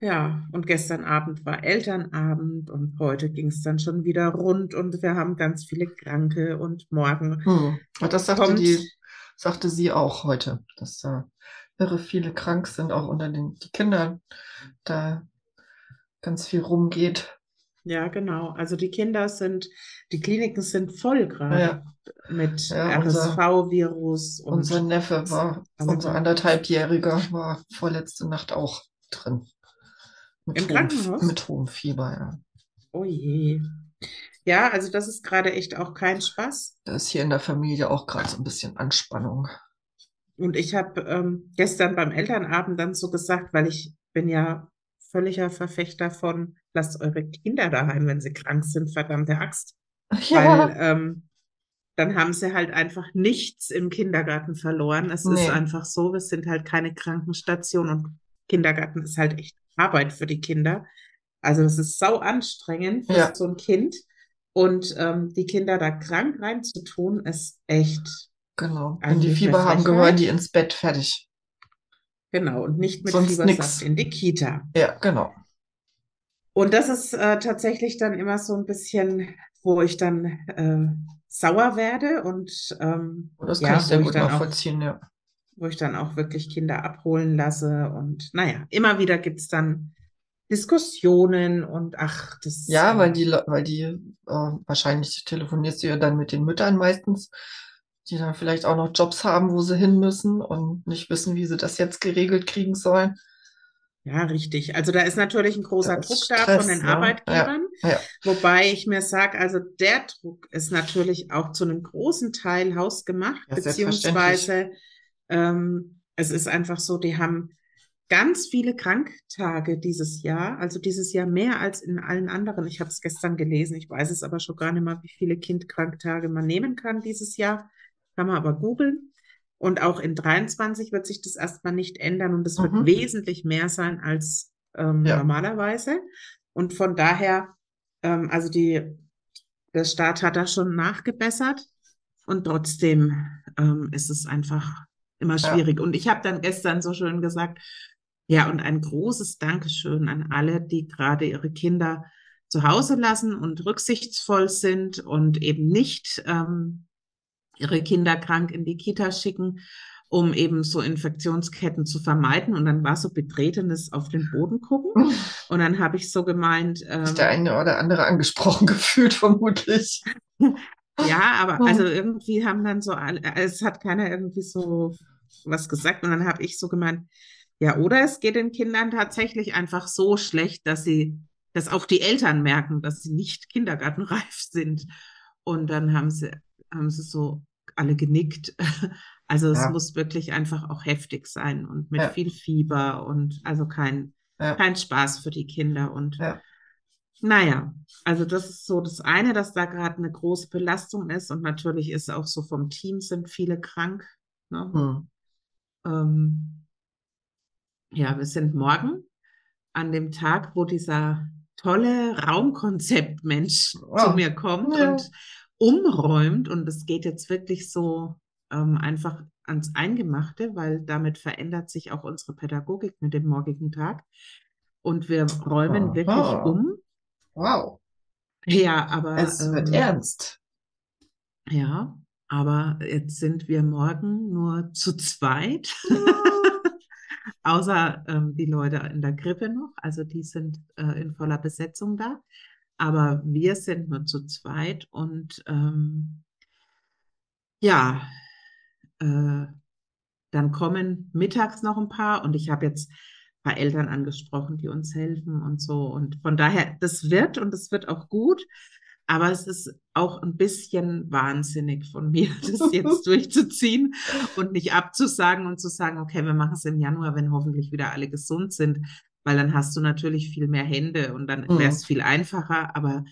Ja, und gestern Abend war Elternabend und heute ging es dann schon wieder rund und wir haben ganz viele Kranke und morgen Hm. Und das sagte kommt, die, sagte sie auch heute, dass da irre viele krank sind, auch unter den die Kindern, da ganz viel rumgeht. ja genau, also die Kinder sind, die Kliniken sind voll gerade Ja, mit ja, unser, RSV-Virus unser und Neffe war, alle unser anderthalbjähriger war vorletzte Nacht auch drin. Mit Im hohem, Krankenhaus? mit hohem Fieber, ja. Oh je. Ja, also das ist gerade echt auch kein Spaß. Da ist hier in der Familie auch gerade so ein bisschen Anspannung. Und ich habe ähm, gestern beim Elternabend dann so gesagt, weil ich bin ja völliger Verfechter von, lasst eure Kinder daheim, wenn sie krank sind, verdammte Axt. Weil Ja, ähm, dann haben sie halt einfach nichts im Kindergarten verloren. Es ist nee, einfach so, wir sind halt keine Krankenstation und Kindergarten ist halt echt Arbeit für die Kinder. Also es ist sau anstrengend für ja, so ein Kind. Und ähm, die Kinder da krank reinzutun, ist echt genau. Wenn die eigentlich eine Fieber haben, gehören die ins Bett, fertig. Genau, und nicht mit Sonst Fiebersaft nix. in die Kita. Ja, genau. Und das ist äh, tatsächlich dann immer so ein bisschen, wo ich dann äh, sauer werde und ähm, das kann ich ja, sehr ich gut dann auch, nachvollziehen, ja. Wo ich dann auch wirklich Kinder abholen lasse. Und naja, immer wieder gibt's dann Diskussionen und ach, das, Ja, weil die, weil die, äh, wahrscheinlich telefonierst du ja dann mit den Müttern meistens, die dann vielleicht auch noch Jobs haben, wo sie hin müssen und nicht wissen, wie sie das jetzt geregelt kriegen sollen. ja, richtig. Also da ist natürlich ein großer Druck da von den ne? Ja, Arbeitgebern. ja, Wobei ich mir sage, also der Druck ist natürlich auch zu einem großen Teil hausgemacht, ja, beziehungsweise ähm, es ist einfach so, die haben ganz viele Kranktage dieses Jahr, also dieses Jahr mehr als in allen anderen. Ich habe es gestern gelesen, ich weiß es aber schon gar nicht mal, wie viele Kindkranktage man nehmen kann dieses Jahr. Kann man aber googeln. Und auch in 23 wird sich das erstmal nicht ändern und es wird Mhm. wesentlich mehr sein als ähm, Ja, normalerweise. Und von daher, ähm, also die, der Staat hat da schon nachgebessert und trotzdem ähm, ist es einfach immer ja, schwierig. Und ich habe dann gestern so schön gesagt, ja, und ein großes Dankeschön an alle, die gerade ihre Kinder zu Hause lassen und rücksichtsvoll sind und eben nicht ähm, ihre Kinder krank in die Kita schicken, um eben so Infektionsketten zu vermeiden. Und dann war so betretenes auf den Boden gucken. Und dann habe ich so gemeint, sich der ähm, eine oder andere angesprochen gefühlt, vermutlich. ja, aber also irgendwie haben dann so alle, es hat keiner irgendwie so was gesagt. Und dann habe ich so gemeint, ja, oder es geht den Kindern tatsächlich einfach so schlecht, dass sie, dass auch die Eltern merken, dass sie nicht kindergartenreif sind. Und dann haben sie, haben sie so alle genickt. Also es Ja, muss wirklich einfach auch heftig sein und mit ja, viel Fieber und also kein, ja, kein Spaß für die Kinder. Und ja. Naja, also das ist so das eine, dass da gerade eine große Belastung ist und natürlich ist auch so vom Team sind viele krank. Ne? Hm. Ähm, ja, wir sind morgen an dem Tag, wo dieser tolle Raumkonzeptmensch zu Ah, mir kommt ja. und umräumt und es geht jetzt wirklich so ähm, einfach ans Eingemachte, weil damit verändert sich auch unsere Pädagogik mit dem morgigen Tag und wir räumen wirklich Aha. um. Wow, Ja, aber es wird ähm, ernst. ja, aber jetzt sind wir morgen nur zu zweit. Außer ähm, die Leute in der Krippe noch, also die sind äh, in voller Besetzung da. Aber wir sind nur zu zweit und ähm, ja, äh, dann kommen mittags noch ein paar und ich habe jetzt paar Eltern angesprochen, die uns helfen und so. Und von daher, das wird und das wird auch gut. Aber es ist auch ein bisschen wahnsinnig von mir, das jetzt durchzuziehen und nicht abzusagen und zu sagen, okay, wir machen es im Januar, wenn hoffentlich wieder alle gesund sind, weil dann hast du natürlich viel mehr Hände und dann Mhm. wäre es viel einfacher. Aber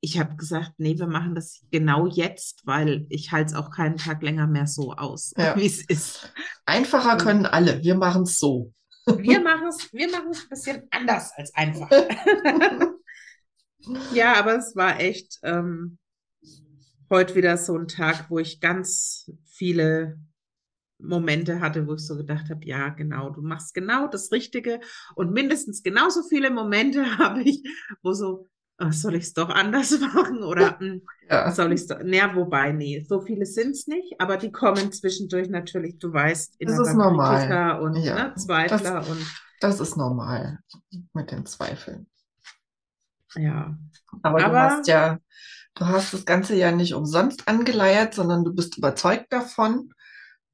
ich habe gesagt, nee, wir machen das genau jetzt, weil ich halte es auch keinen Tag länger mehr so aus, Ja. wie es ist. Einfacher können alle. Wir machen es so. Wir machen es, wir ein bisschen anders als einfach. Ja, aber es war echt ähm, heute wieder so ein Tag, wo ich ganz viele Momente hatte, wo ich so gedacht habe, ja, genau, du machst genau das Richtige. Und mindestens genauso viele Momente habe ich, wo so, ah, soll ich es doch anders machen? Oder hm, Ja. soll ich es doch? Naja, wobei, nee, so viele sind es nicht, aber die kommen zwischendurch natürlich, du weißt, Das ist innerer normal. Kritiker und Ja, ne, Zweifler und Das ist normal mit den Zweifeln. ja. Aber, du Aber- hast ja, du hast das Ganze ja nicht umsonst angeleiert, sondern du bist überzeugt davon.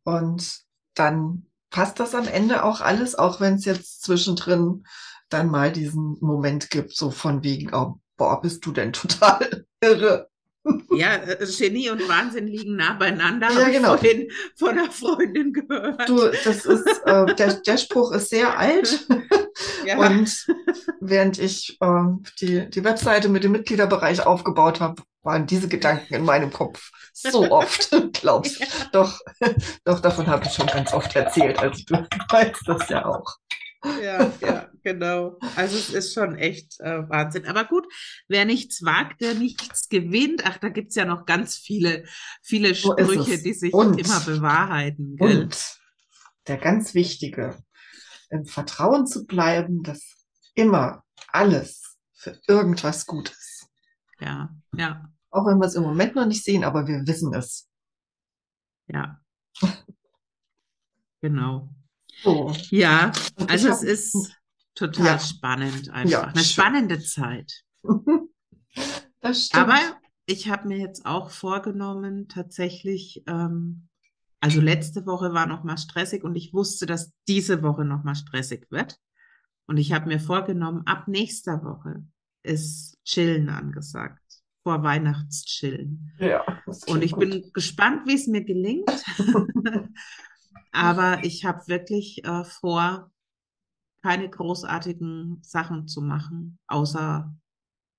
Und dann passt das am Ende auch alles, auch wenn es jetzt zwischendrin dann mal diesen Moment gibt, so von wegen, oh, boah, bist du denn total irre. Ja, äh, Genie und Wahnsinn liegen nah beieinander, Ja, genau. vorhin von einer Freundin gehört. Du, das ist, äh, der, der Spruch ist sehr alt. ja, Und während ich ähm, die, die Webseite mit dem Mitgliederbereich aufgebaut habe, waren diese Gedanken in meinem Kopf so oft. Glaubst Doch, doch, davon habe ich schon ganz oft erzählt. Also du weißt das ja auch. Ja, ja, genau. Also es ist schon echt äh, Wahnsinn. Aber gut, wer nichts wagt, der nichts gewinnt. Ach, da gibt's ja noch ganz viele, viele So Sprüche, es. die sich Und- immer bewahrheiten. Gell? Und der ganz wichtige, im Vertrauen zu bleiben, dass immer alles für irgendwas gut ist. Ja, ja, Auch wenn wir es im Moment noch nicht sehen, aber wir wissen es. ja. Genau. So. Ja, Und also es ist total Ja. spannend einfach. Ja, Eine schön. spannende Zeit. Das stimmt. Aber ich habe mir jetzt auch vorgenommen, tatsächlich, ähm, also letzte Woche war noch mal stressig und ich wusste, dass diese Woche noch mal stressig wird. Und ich habe mir vorgenommen, ab nächster Woche ist Chillen angesagt. Vor Weihnachtschillen. ja, Und ich gut. bin gespannt, wie es mir gelingt. Aber ich habe wirklich äh, vor, keine großartigen Sachen zu machen, außer,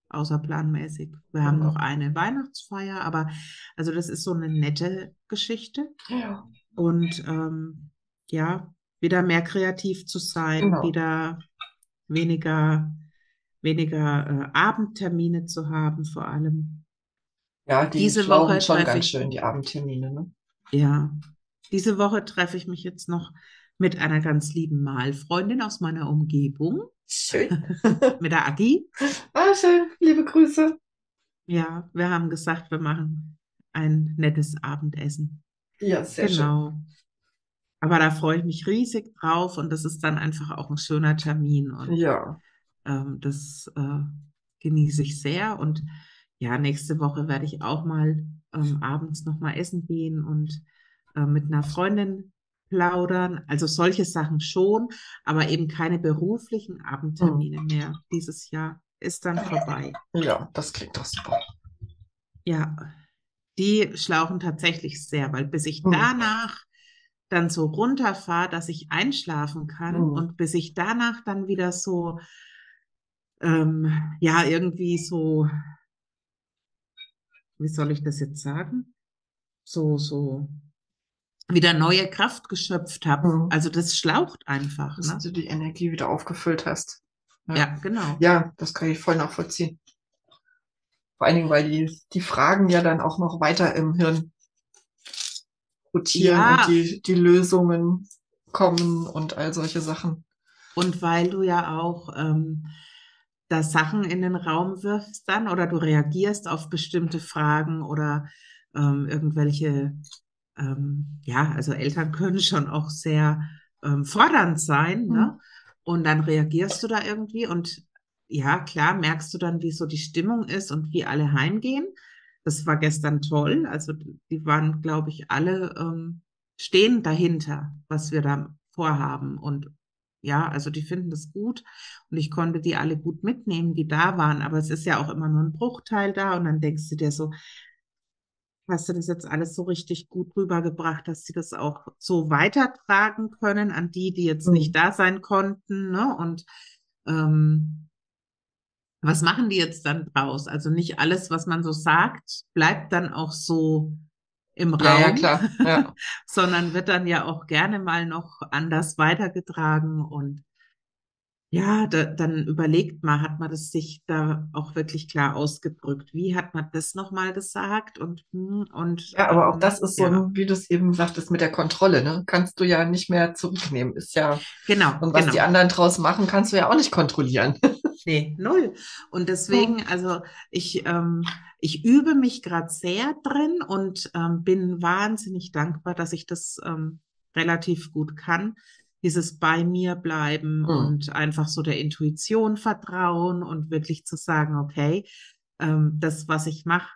außerplanmäßig. Wir haben noch eine Weihnachtsfeier, aber also das ist so eine nette Geschichte. Ja. Und ähm, ja, wieder mehr kreativ zu sein, Genau. wieder weniger, weniger äh, Abendtermine zu haben, vor allem. Ja, die Diese Woche schon ganz schön, die Abendtermine, ne? Ja, diese Woche treffe ich mich jetzt noch mit einer ganz lieben Malfreundin aus meiner Umgebung, Schön. mit der Agi. Ah, schön. Liebe Grüße. Ja, wir haben gesagt, wir machen ein nettes Abendessen. Ja, sehr schön. Genau. Aber da freue ich mich riesig drauf und das ist dann einfach auch ein schöner Termin und Ja, ähm, das äh, genieße ich sehr. Und ja, nächste Woche werde ich auch mal ähm, abends noch mal essen gehen und äh, mit einer Freundin plaudern. Also solche Sachen schon, aber eben keine beruflichen Abendtermine mehr. Dieses Jahr ist dann vorbei. ja, das klingt doch super. Ja, die schlauchen tatsächlich sehr, weil bis ich Hm. danach dann so runterfahre, dass ich einschlafen kann Hm. und bis ich danach dann wieder so ähm, ja, irgendwie so, wie soll ich das jetzt sagen? So, so wieder neue Kraft geschöpft habe. Mhm. Also das schlaucht einfach. Dass Ne? du die Energie wieder aufgefüllt hast. Ja, genau. Ja, das kann ich voll nachvollziehen. Vor allen Dingen, weil die, die Fragen ja dann auch noch weiter im Hirn rotieren Ja. und die, die Lösungen kommen und all solche Sachen. Und weil du ja auch ähm, da Sachen in den Raum wirfst dann oder du reagierst auf bestimmte Fragen oder ähm, irgendwelche, ähm, ja, also Eltern können schon auch sehr ähm, fordernd sein, ne? Und dann reagierst du da irgendwie und ja, klar, merkst du dann, wie so die Stimmung ist und wie alle heimgehen. Das war gestern toll. Also die waren, glaube ich, alle ähm, stehen dahinter, was wir da vorhaben. Und ja, also die finden das gut und ich konnte die alle gut mitnehmen, die da waren. Aber es ist ja auch immer nur ein Bruchteil da und dann denkst du dir so, hast du das jetzt alles so richtig gut rübergebracht, dass sie das auch so weitertragen können an die, die jetzt Mhm. nicht da sein konnten, ne? Und ähm, was machen die jetzt dann draus? Also nicht alles, was man so sagt, bleibt dann auch so im Raum, Ja, ja, klar. Ja. sondern wird dann ja auch gerne mal noch anders weitergetragen und ja, da, dann überlegt man, hat man das sich da auch wirklich klar ausgedrückt? Wie hat man das nochmal gesagt? Und, hm, und Ja, aber auch ähm, das ist so, ja, ein, wie du es eben sagtest, mit der Kontrolle, ne? Kannst du ja nicht mehr zurücknehmen. Ist ja, genau, und was genau. die anderen draus machen, kannst du ja auch nicht kontrollieren. Nee, null. Und deswegen, also ich, ähm, ich übe mich gerade sehr drin und ähm, bin wahnsinnig dankbar, dass ich das ähm, relativ gut kann. Dieses bei mir bleiben Mhm. und einfach so der Intuition vertrauen und wirklich zu sagen, okay, ähm, das, was ich mache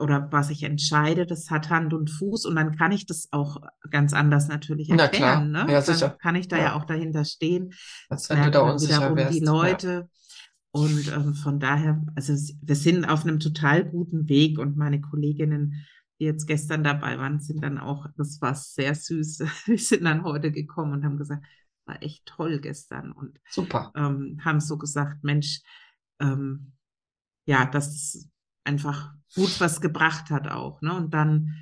oder was ich entscheide, das hat Hand und Fuß und dann kann ich das auch ganz anders natürlich Na erklären. klar, Ne? ja, Dann sicher. kann ich da ja Ja. auch dahinter stehen. Das wenn du da unsicher wiederum wärst. die Ja. Leute. Und ähm, von daher, also wir sind auf einem total guten Weg und meine Kolleginnen, die jetzt gestern dabei waren, sind dann auch, das war sehr süß, die sind dann heute gekommen und haben gesagt, war echt toll gestern und Super. ähm, haben so gesagt, Mensch, ähm, ja, dass es einfach gut was gebracht hat auch, ne? Und dann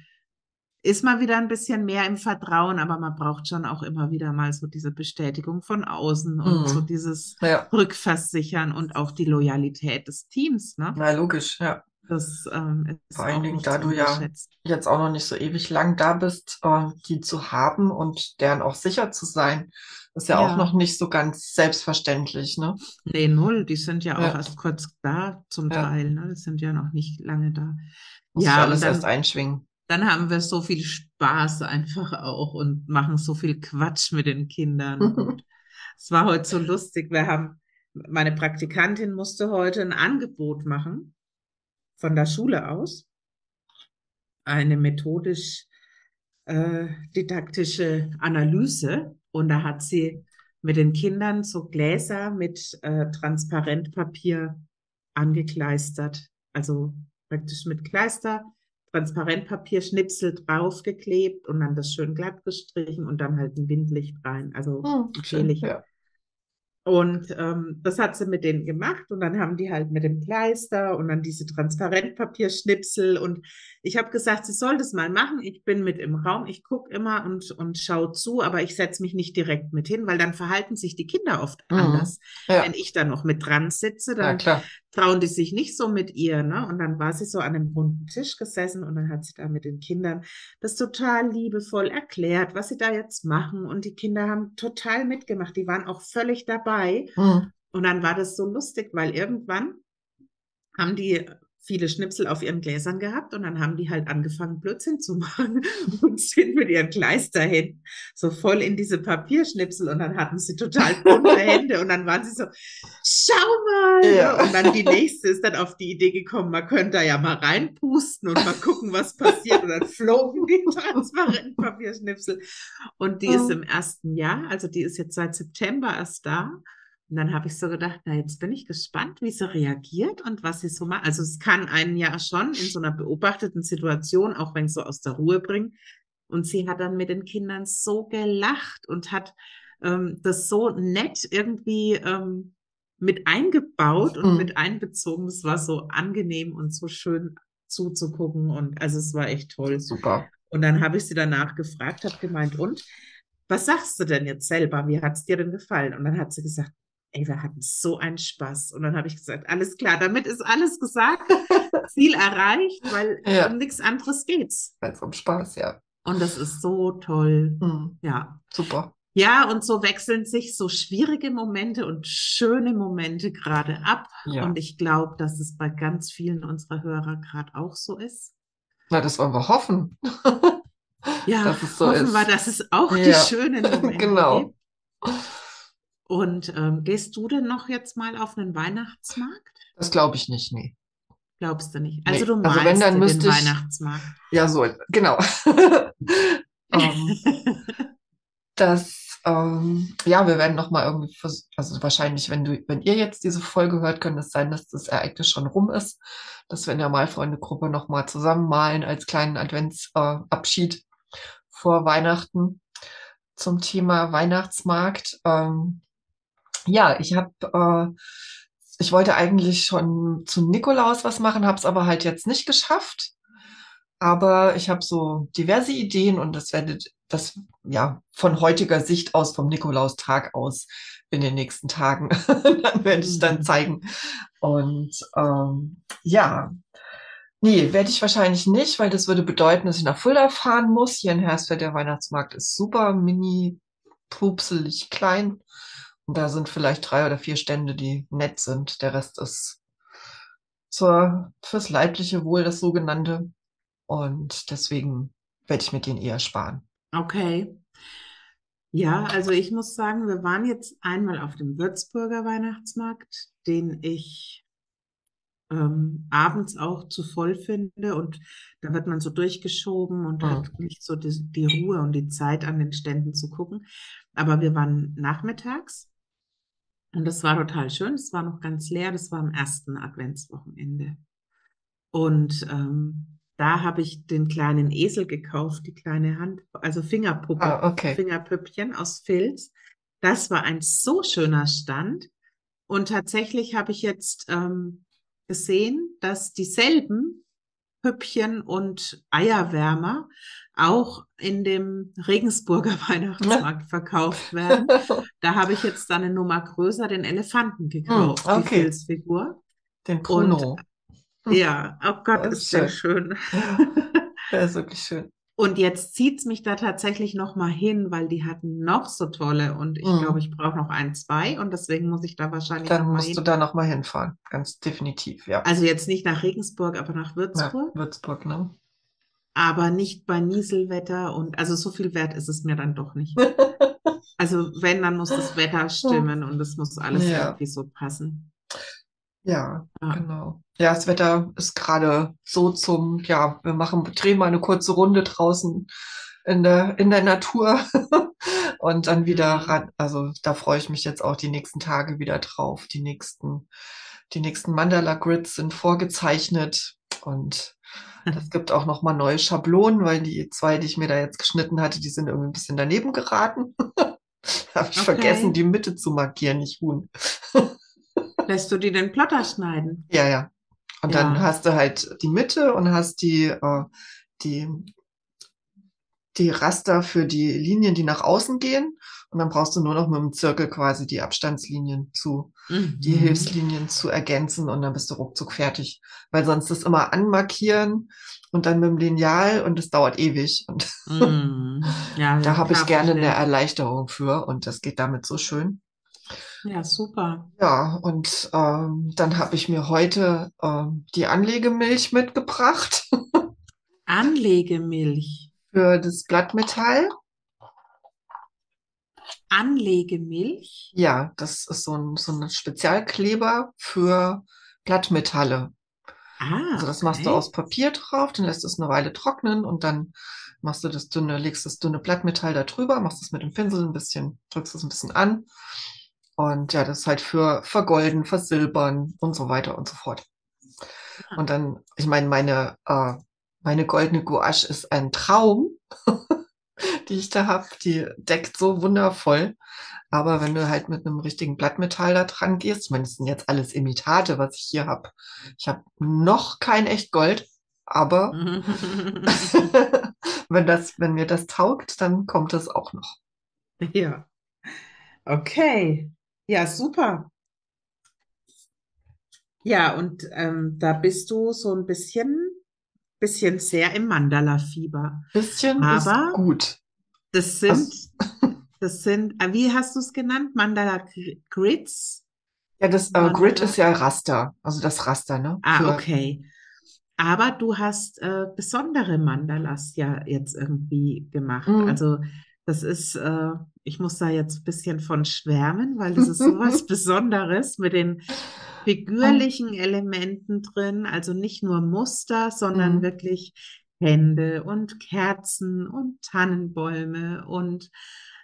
ist man wieder ein bisschen mehr im Vertrauen, aber man braucht schon auch immer wieder mal so diese Bestätigung von außen und Mhm. so dieses Ja, Rückversichern und auch die Loyalität des Teams, ne? na logisch, ja. Das ähm, ist Vor allen auch Dingen, da du ja jetzt auch noch nicht so ewig lang da bist, äh, die zu haben und deren auch sicher zu sein, ist ja, auch Ja. noch nicht so ganz selbstverständlich, ne? Nee, null, die sind ja auch Ja. erst kurz da zum Ja. Teil, ne? Die sind ja noch nicht lange da. Muss Ja, alles dann, erst einschwingen. dann haben wir so viel Spaß einfach auch und machen so viel Quatsch mit den Kindern. Es war heute so lustig. Wir haben, meine Praktikantin musste heute ein Angebot machen von der Schule aus. Eine methodisch äh, didaktische Analyse. Und da hat sie mit den Kindern so Gläser mit äh, Transparentpapier angekleistert. Also praktisch mit Kleister, Transparentpapier, Schnipsel draufgeklebt und dann das schön glatt gestrichen und dann halt ein Windlicht rein. Also Hm, ein schön, Teelicht. ja. Und ähm, das hat sie mit denen gemacht und dann haben die halt mit dem Kleister und dann diese Transparentpapierschnipsel und ich habe gesagt, sie soll das mal machen. Ich bin mit im Raum, ich gucke immer und, und schaue zu, aber ich setze mich nicht direkt mit hin, weil dann verhalten sich die Kinder oft Mhm. anders. Ja, Wenn ich da noch mit dran sitze, dann klar. Trauen die sich nicht so mit ihr, ne? Und dann war sie so an einem runden Tisch gesessen und dann hat sie da mit den Kindern das total liebevoll erklärt, was sie da jetzt machen. Und die Kinder haben total mitgemacht. Die waren auch völlig dabei. Hm. Und dann war das so lustig, weil irgendwann haben die viele Schnipsel auf ihren Gläsern gehabt und dann haben die halt angefangen, Blödsinn zu machen und sind mit ihren Kleister hin, so voll in diese Papierschnipsel und dann hatten sie total bunte Hände und dann waren sie so, schau mal! Ja. ne? Und dann die nächste ist dann auf die Idee gekommen, man könnte da ja mal reinpusten und mal gucken, was passiert und dann flogen die transparenten Papierschnipsel und die ist Mhm. im ersten Jahr, also die ist jetzt seit September erst da und dann habe ich so gedacht, na, jetzt bin ich gespannt, wie sie reagiert und was sie so macht. Also es kann einen ja schon in so einer beobachteten Situation, auch wenn es so aus der Ruhe bringt. Und sie hat dann mit den Kindern so gelacht und hat ähm, das so nett irgendwie ähm, mit eingebaut und Mhm. mit einbezogen. Es war so angenehm und so schön zuzugucken und also es war echt toll. Super. Und dann habe ich sie danach gefragt, habe gemeint, und was sagst du denn jetzt selber? Wie hat es dir denn gefallen? Und dann hat sie gesagt, ey, wir hatten so einen Spaß. Und dann habe ich gesagt, alles klar, damit ist alles gesagt, Ziel erreicht, weil Ja. um nichts anderes geht's. Weil es um Spaß, ja. Und das ist so toll. Mhm. Ja. Super. Ja, und so wechseln sich so schwierige Momente und schöne Momente gerade ab. Ja. Und ich glaube, dass es bei ganz vielen unserer Hörer gerade auch so ist. Na, das wollen wir hoffen. Ja, Dass es so hoffen ist. wir, dass es auch die Ja, schönen Momente genau. gibt. Und ähm, gehst du denn noch jetzt mal auf einen Weihnachtsmarkt? Das glaube ich nicht, nee. Glaubst du nicht? Nee. Also du Also wenn, dann müsste den ich- Weihnachtsmarkt. Ja, so, genau. ähm, das, ähm, ja, wir werden noch mal irgendwie, also wahrscheinlich, wenn du, wenn ihr jetzt diese Folge hört, könnte es sein, dass das Ereignis schon rum ist, dass wir in der Malfreunde-Gruppe noch mal zusammen malen als kleinen Adventsabschied äh, vor Weihnachten zum Thema Weihnachtsmarkt. Ähm, ja, ich habe, äh, ich wollte eigentlich schon zu Nikolaus was machen, habe es aber halt jetzt nicht geschafft. Aber ich habe so diverse Ideen und das werdet das ja von heutiger Sicht aus, vom Nikolaustag aus in den nächsten Tagen, dann werde ich dann Mhm. zeigen. Und ähm, ja, nee, werde ich wahrscheinlich nicht, weil das würde bedeuten, dass ich nach Fulda fahren muss. Hier in Hersfeld, der Weihnachtsmarkt ist super mini, pupselig klein. Und da sind vielleicht drei oder vier Stände, die nett sind. Der Rest ist zur, fürs leibliche Wohl, das sogenannte. Und deswegen werde ich mir den eher sparen. Okay. Ja, also ich muss sagen, wir waren jetzt einmal auf dem Würzburger Weihnachtsmarkt, den ich ähm, abends auch zu voll finde und da wird man so durchgeschoben und Mhm. hat nicht so die, die Ruhe und die Zeit an den Ständen zu gucken. Aber wir waren nachmittags und das war total schön. Es war noch ganz leer. Das war am ersten Adventswochenende. Und ähm, da habe ich den kleinen Esel gekauft, die kleine Hand, also Fingerpuppe, Ah, okay. Fingerpüppchen aus Filz. Das war ein so schöner Stand. Und tatsächlich habe ich jetzt ähm, gesehen, dass dieselben Püppchen und Eierwärmer auch in dem Regensburger Weihnachtsmarkt verkauft werden. Da habe ich jetzt dann eine Nummer größer den Elefanten gekauft, die okay. Filzfigur. Den Bruno. Hm. Ja, oh Gott, Das ist ist der schön. Der ist wirklich schön. Und jetzt zieht's mich da tatsächlich noch mal hin, weil die hatten noch so tolle und ich Mhm. glaube, ich brauche noch ein, zwei und deswegen muss ich da wahrscheinlich Dann noch mal musst du hin. da nochmal hinfahren. Ganz definitiv, ja. Also jetzt nicht nach Regensburg, aber nach Ja, Würzburg, Würzburg, ne? aber nicht bei Nieselwetter und also so viel wert ist es mir dann doch nicht. Also wenn, dann muss das Wetter stimmen und es muss alles Ja. irgendwie so passen. Ja, Ja. genau. Ja, das Wetter ist gerade so zum, ja, wir machen, drehen mal eine kurze Runde draußen in der, in der Natur und dann wieder Mhm. ran. Also da freue ich mich jetzt auch die nächsten Tage wieder drauf. Die nächsten, die nächsten Mandala-Grids sind vorgezeichnet und es gibt auch nochmal neue Schablonen, weil die zwei, die ich mir da jetzt geschnitten hatte, die sind irgendwie ein bisschen daneben geraten. Habe ich Okay. vergessen, die Mitte zu markieren, nicht Huhn. Lässt du die den Plotter schneiden? Ja, ja. Und dann Ja. hast du halt die Mitte und hast die, äh, die, die Raster für die Linien, die nach außen gehen. Und dann brauchst du nur noch mit dem Zirkel quasi die Abstandslinien zu, die Mhm. Hilfslinien zu ergänzen und dann bist du ruckzuck fertig. Weil sonst ist immer anmarkieren und dann mit dem Lineal und das dauert ewig. Und Mhm. Ja, da habe ich gerne eine verstehe. Erleichterung für und das geht damit so schön. Ja, super. Ja, und ähm, dann habe ich mir heute ähm, die Anlegemilch mitgebracht Anlegemilch. für das Blattmetall. Anlegemilch? Ja, das ist so ein, so ein Spezialkleber für Glattmetalle. Ah, Also das machst du aus Papier drauf, dann lässt es eine Weile trocknen und dann machst du das dünne, legst das dünne Blattmetall da drüber, machst es mit dem Pinsel ein bisschen, drückst es ein bisschen an. Und ja, das ist halt für vergolden, versilbern und so weiter und so fort. Ah. Und dann, ich meine, meine, äh, meine goldene Gouache ist ein Traum. die ich da habe, die deckt so wundervoll. Aber wenn du halt mit einem richtigen Blattmetall da dran gehst, ich meine, das sind jetzt alles Imitate, was ich hier habe. Ich habe noch kein echt Gold, aber wenn das, wenn mir das taugt, dann kommt das auch noch. Ja. Okay. Ja, super. Ja, und ähm, da bist du so ein bisschen, bisschen sehr im Mandala-Fieber. Bisschen Aber ist gut. das sind, das sind, äh, wie hast du es genannt? Mandala-Grids? Ja, das äh, Grid Mandala? ist ja Raster, also das Raster, ne? Ah, Für, okay. Aber du hast äh, besondere Mandalas ja jetzt irgendwie gemacht. Mm. Also das ist, äh, ich muss da jetzt ein bisschen von schwärmen, weil das ist sowas Besonderes mit den figürlichen Elementen drin. Also nicht nur Muster, sondern Mm. wirklich Hände und Kerzen und Tannenbäume und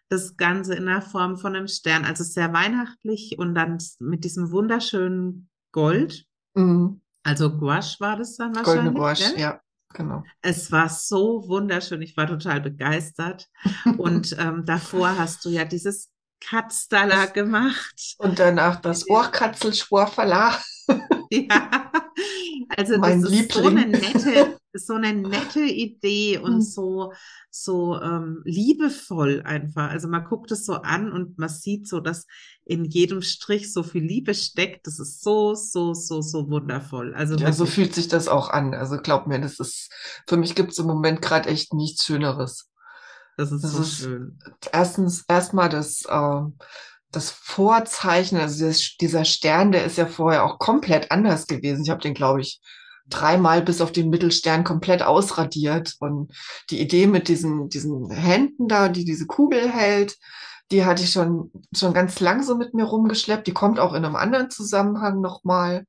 das Ganze in der Form von einem Stern. Also sehr weihnachtlich und dann mit diesem wunderschönen Gold. Mm. Also Gouache war das dann Goldene wahrscheinlich, Gouache, gell? ja, genau. Es war so wunderschön. Ich war total begeistert. Und ähm, davor hast du ja dieses Katzdaler gemacht. Und danach das Ohrkatzel Verlag, Ja, also mein das ist so eine Liebling. Nette, so eine nette Idee und Hm. so, so ähm, liebevoll einfach. Also man guckt es so an und man sieht so, dass in jedem Strich so viel Liebe steckt. Das ist so, so, so, so wundervoll. Also Ja, so fühlt sich das auch an. Also glaub mir, das ist, für mich gibt es im Moment gerade echt nichts Schöneres. das ist Das so ist schön. erstens erstmal das, ähm, das Vorzeichnen, also das, dieser Stern, der ist ja vorher auch komplett anders gewesen. Ich habe den, glaube ich, dreimal bis auf den Mittelstern komplett ausradiert. Und die Idee mit diesen, diesen Händen da, die diese Kugel hält, die hatte ich schon, schon ganz lang so mit mir rumgeschleppt. Die kommt auch in einem anderen Zusammenhang nochmal,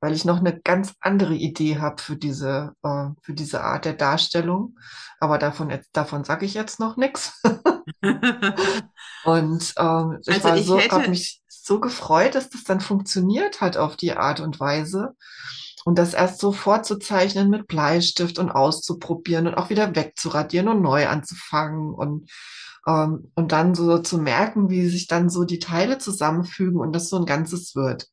weil ich noch eine ganz andere Idee habe für diese, äh, für diese Art der Darstellung. Aber davon, jetzt- davon sage ich jetzt noch nichts. Und ähm, ich Also war ich so, habe hätte, mich so gefreut, dass das dann funktioniert hat auf die Art und Weise. Und das erst so vorzuzeichnen mit Bleistift und auszuprobieren und auch wieder wegzuradieren und neu anzufangen und, ähm, und dann so zu merken, wie sich dann so die Teile zusammenfügen und das so ein Ganzes wird.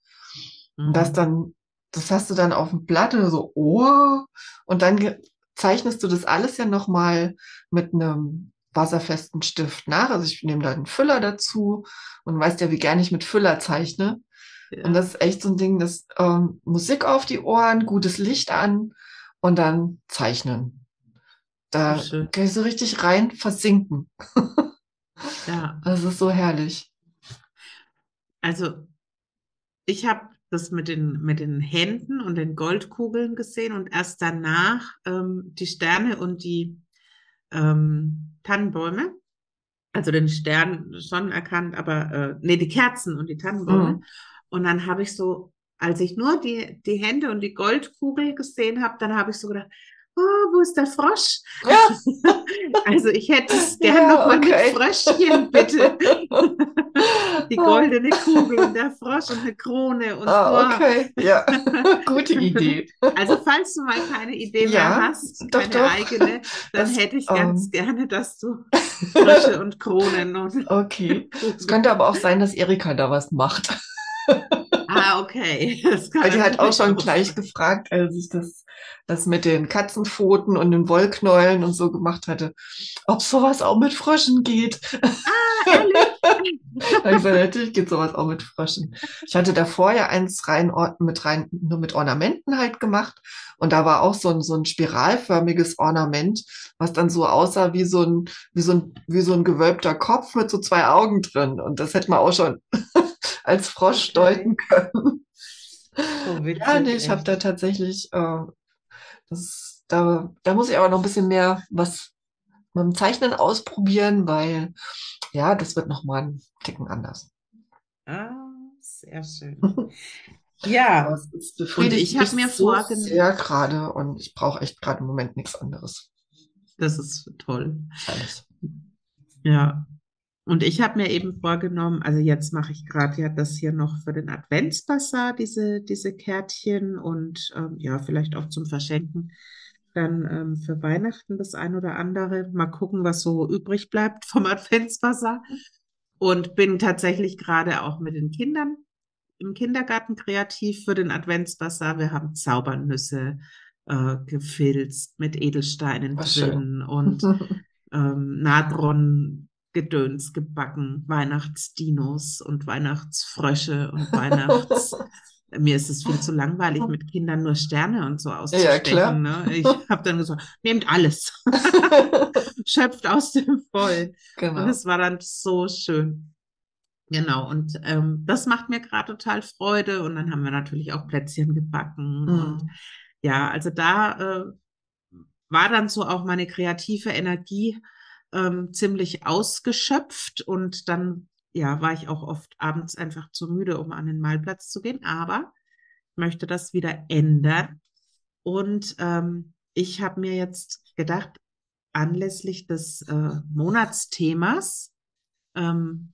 Und das Mhm. dann, das hast du dann auf dem Blatt und so, oh, und dann zeichnest du das alles ja nochmal mit einem wasserfesten Stift nach. Also ich nehme da einen Füller dazu und weißt ja, wie gerne ich mit Füller zeichne. Und Ja, das ist echt so ein Ding, das ähm, Musik auf die Ohren, gutes Licht an und dann zeichnen. Da schön. kann ich so richtig rein versinken. Ja, Das ist so herrlich. also ich habe das mit den, mit den Händen und den Goldkugeln gesehen und erst danach ähm, die Sterne und die ähm, Tannenbäume. Also den Stern schon erkannt, aber äh, nee, die Kerzen und die Tannenbäume. Mhm. Und dann habe ich so, als ich nur die, die Hände und die Goldkugel gesehen habe, dann habe ich so gedacht, oh, wo ist der Frosch? Ja, Also ich hätte es gern ja, nochmal mit okay. Fröschchen, bitte. Die goldene Kugel und der Frosch und eine Krone und Ah, boah. okay. Ja, gute Idee. Also falls du mal keine Idee mehr Ja, hast, doch, keine doch. eigene, dann Das, hätte ich ganz ähm, gerne, dass du Frösche und Kronen und okay. Es könnte aber auch sein, dass Erika da was macht. Ah, okay. Weil die hat auch schon gleich gefragt, als ich das, das mit den Katzenpfoten und den Wollknäulen und so gemacht hatte, ob sowas auch mit Fröschen geht. Ah, ehrlich? Ich gesagt, natürlich geht sowas auch mit Fröschen. Ich hatte davor ja eins rein mit rein, nur mit Ornamenten halt gemacht. Und da war auch so ein, so ein spiralförmiges Ornament, was dann so aussah wie so ein, wie so ein, wie so ein gewölbter Kopf mit so zwei Augen drin. Und das hätte man auch schon als Frosch Okay. deuten können. So Ja, witzig, nee, ich habe da tatsächlich, äh, das, da, da muss ich aber noch ein bisschen mehr was mit dem Zeichnen ausprobieren, weil ja, das wird noch mal ein Ticken anders. Ah, sehr schön. Ja, und ich habe mir so vorgenommen, sehr gerade und ich brauche echt gerade im Moment nichts anderes. das ist toll. Ehrlich. Ja. Und ich habe mir eben vorgenommen, also jetzt mache ich gerade ja das hier noch für den Adventsbasar, diese, diese Kärtchen und ähm, ja, vielleicht auch zum Verschenken. dann ähm, für Weihnachten das ein oder andere. Mal gucken, was so übrig bleibt vom Adventsbasar. Und bin tatsächlich gerade auch mit den Kindern im Kindergarten kreativ für den Adventsbasar. Wir haben Zaubernüsse äh, gefilzt mit Edelsteinen drin schön. und ähm, Natron Gedöns gebacken, Weihnachtsdinos und Weihnachtsfrösche und Weihnachts. Mir ist es viel zu langweilig, mit Kindern nur Sterne und so Ja, auszustechen. klar. Ne? Ich habe dann gesagt, nehmt alles, schöpft aus dem Vollen. Und Genau. es war dann so schön. Genau, und ähm, das macht mir gerade total Freude. Und dann haben wir natürlich auch Plätzchen gebacken. Und Mhm. ja, also da äh, war dann so auch meine kreative Energie ähm, ziemlich ausgeschöpft. Und dann, ja, war ich auch oft abends einfach zu müde, um an den Malplatz zu gehen. Aber ich möchte das wieder ändern. Und ähm, ich habe mir jetzt gedacht, anlässlich des äh, Monatsthemas ähm,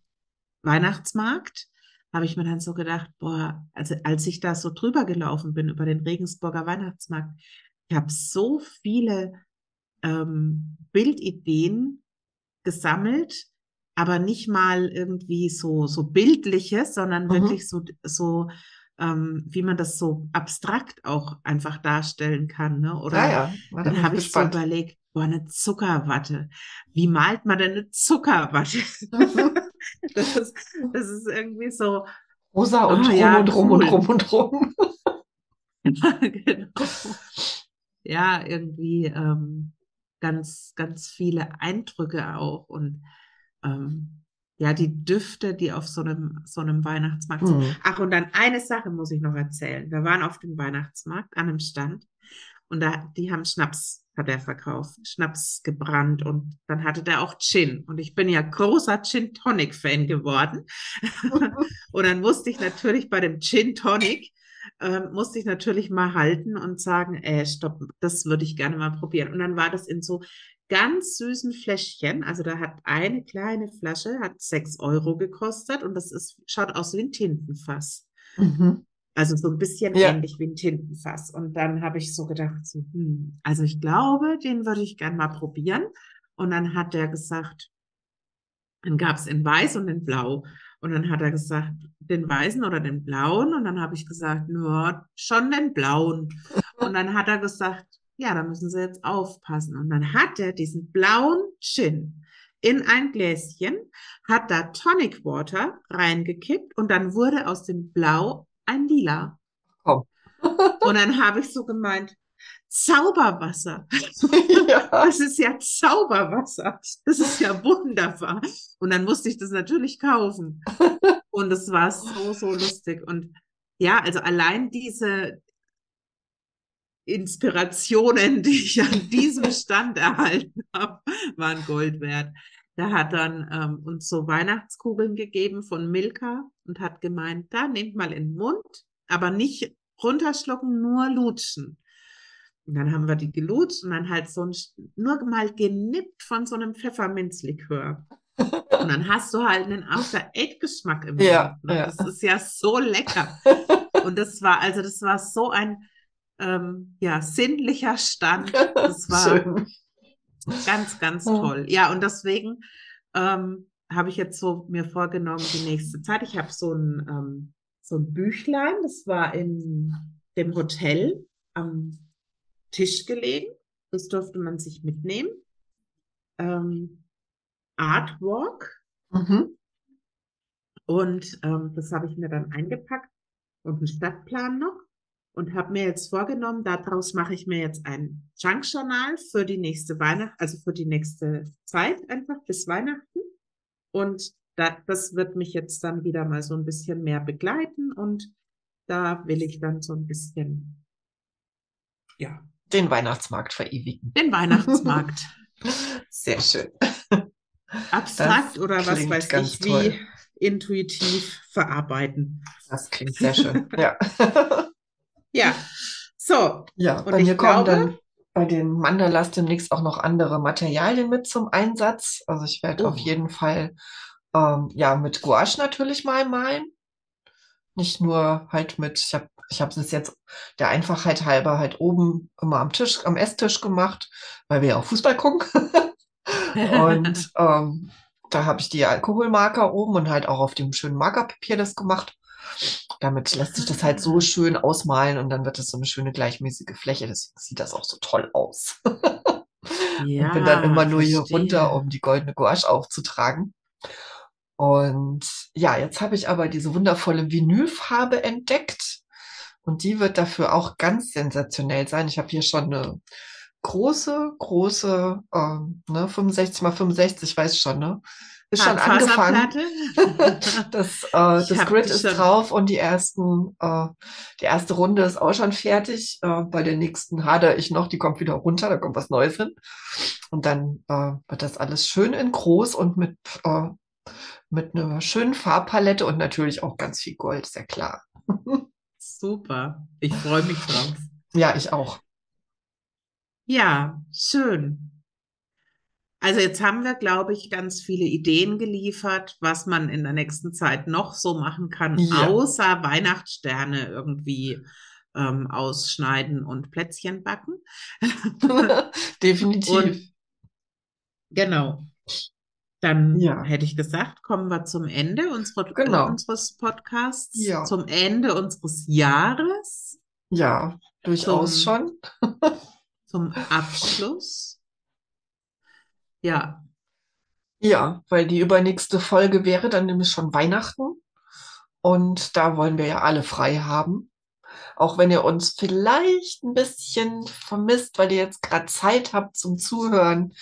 Weihnachtsmarkt, habe ich mir dann so gedacht, boah, also als ich da so drüber gelaufen bin über den Regensburger Weihnachtsmarkt, ich habe so viele ähm, Bildideen gesammelt, aber nicht mal irgendwie so, so bildliches, sondern Mhm. wirklich so, so ähm, wie man das so abstrakt auch einfach darstellen kann. Ne? Oder Ja, ja. Na, da dann bin habe ich so überlegt, boah, eine Zuckerwatte. Wie malt man denn eine Zuckerwatte? Das ist, das ist irgendwie so, Rosa und Ah, rum ja, und rum und cool. rum und rum. genau. Ja, irgendwie ähm, ganz, ganz viele Eindrücke auch und ähm, ja, die Düfte, die auf so einem, so einem Weihnachtsmarkt sind. Mhm. Ach, und dann eine Sache muss ich noch erzählen. Wir waren auf dem Weihnachtsmarkt an einem Stand und da, die haben Schnaps, hat er verkauft, Schnaps gebrannt und dann hatte der auch Gin. Und ich bin ja großer Gin Tonic Fan geworden. und dann musste ich natürlich bei dem Gin Tonic, ähm, musste ich natürlich mal halten und sagen, äh, stopp, das würde ich gerne mal probieren. Und dann war das in so ganz süßen Fläschchen. Also da hat eine kleine Flasche, hat sechs Euro gekostet und das ist, schaut aus wie ein Tintenfass. Mhm. Also so ein bisschen Ja. ähnlich wie ein Tintenfass. Und dann habe ich so gedacht, so, hm, also ich glaube, den würde ich gern mal probieren. Und dann hat er gesagt, dann gab es in Weiß und in Blau. Und dann hat er gesagt, den Weißen oder den Blauen. Und dann habe ich gesagt, nur schon den Blauen. Und dann hat er gesagt, ja, da müssen Sie jetzt aufpassen. Und dann hat er diesen blauen Gin in ein Gläschen, hat da Tonic Water reingekippt und dann wurde aus dem Blau ein Lila. Komm. Und dann habe ich so gemeint, Zauberwasser. ja. Das ist ja Zauberwasser. Das ist ja wunderbar. Und dann musste ich das natürlich kaufen. Und es war so, so lustig. Und ja, also allein diese Inspirationen, die ich an diesem Stand erhalten habe, waren Gold wert. Der hat dann ähm, uns so Weihnachtskugeln gegeben von Milka und hat gemeint, da nehmt mal in den Mund, aber nicht runterschlucken, nur lutschen. Und dann haben wir die gelutscht und dann halt so ein, nur mal genippt von so einem Pfefferminzlikör. Und dann hast du halt einen After-Eight-Geschmack im Ja, Mund. ne? ja. Das ist ja so lecker. Und das war, also das war so ein ähm, ja, sinnlicher Stand. Das war Schön. ganz, ganz toll. Ja, und deswegen ähm, habe ich jetzt so mir vorgenommen, die nächste Zeit. Ich habe so ein, ähm, so ein Büchlein, das war in dem Hotel am Tisch gelegen. Das durfte man sich mitnehmen. Ähm, Artwalk. Mhm. Und ähm, das habe ich mir dann eingepackt und einen Stadtplan noch und habe mir jetzt vorgenommen, daraus mache ich mir jetzt ein Junk-Journal für die nächste Weihnacht, also für die nächste Zeit einfach bis Weihnachten. Und da, das wird mich jetzt dann wieder mal so ein bisschen mehr begleiten und da will ich dann so ein bisschen, ja, Den Weihnachtsmarkt verewigen. den Weihnachtsmarkt Sehr schön. abstrakt Das oder was weiß ich, wie toll. intuitiv verarbeiten. Das klingt sehr schön. Ja. Ja, so, Ja, Und bei ich mir kommen dann bei den Mandalas demnächst auch noch andere Materialien mit zum Einsatz. Also ich werde Oh. auf jeden Fall ähm, ja mit Gouache natürlich mal malen. Nicht nur halt mit, ich habe ich habe es jetzt der Einfachheit halber halt oben immer am Tisch, am Esstisch gemacht, weil wir ja auch Fußball gucken. und ähm, da habe ich die Alkoholmarker oben und halt auch auf dem schönen Markerpapier das gemacht. Damit lässt sich das halt so schön ausmalen und dann wird es so eine schöne gleichmäßige Fläche. Deswegen sieht das auch so toll aus. Ja, und bin dann immer nur hier verstehe. runter, um die goldene Gouache aufzutragen. Und ja, jetzt habe ich aber diese wundervolle Vinylfarbe entdeckt. Und die wird dafür auch ganz sensationell sein. Ich habe hier schon eine große, große, ähm, ne, 65 mal 65, weiß schon, ne? Ist schon angefangen. Das, äh, das Grid ist schon. drauf und die ersten, äh, die erste Runde ist auch schon fertig. Äh, bei der nächsten hadere ich noch, die kommt wieder runter, da kommt was Neues hin. Und dann äh, wird das alles schön in groß und mit, äh, mit einer schönen Farbpalette und natürlich auch ganz viel Gold, ist ja klar. Super. Ich freue mich drauf. Ja, ich auch. Ja, schön. Also jetzt haben wir, glaube ich, ganz viele Ideen geliefert, was man in der nächsten Zeit noch so machen kann, Ja. außer Weihnachtssterne irgendwie ähm, ausschneiden und Plätzchen backen. Definitiv. Und genau. Dann Ja. hätte ich gesagt, kommen wir zum Ende unserer, Genau. unseres Podcasts, Ja. zum Ende unseres Jahres, ja, durchaus Zum- schon. zum Abschluss. Ja, Ja, weil die übernächste Folge wäre dann nämlich schon Weihnachten. Und da wollen wir ja alle frei haben. Auch wenn ihr uns vielleicht ein bisschen vermisst, weil ihr jetzt gerade Zeit habt zum Zuhören,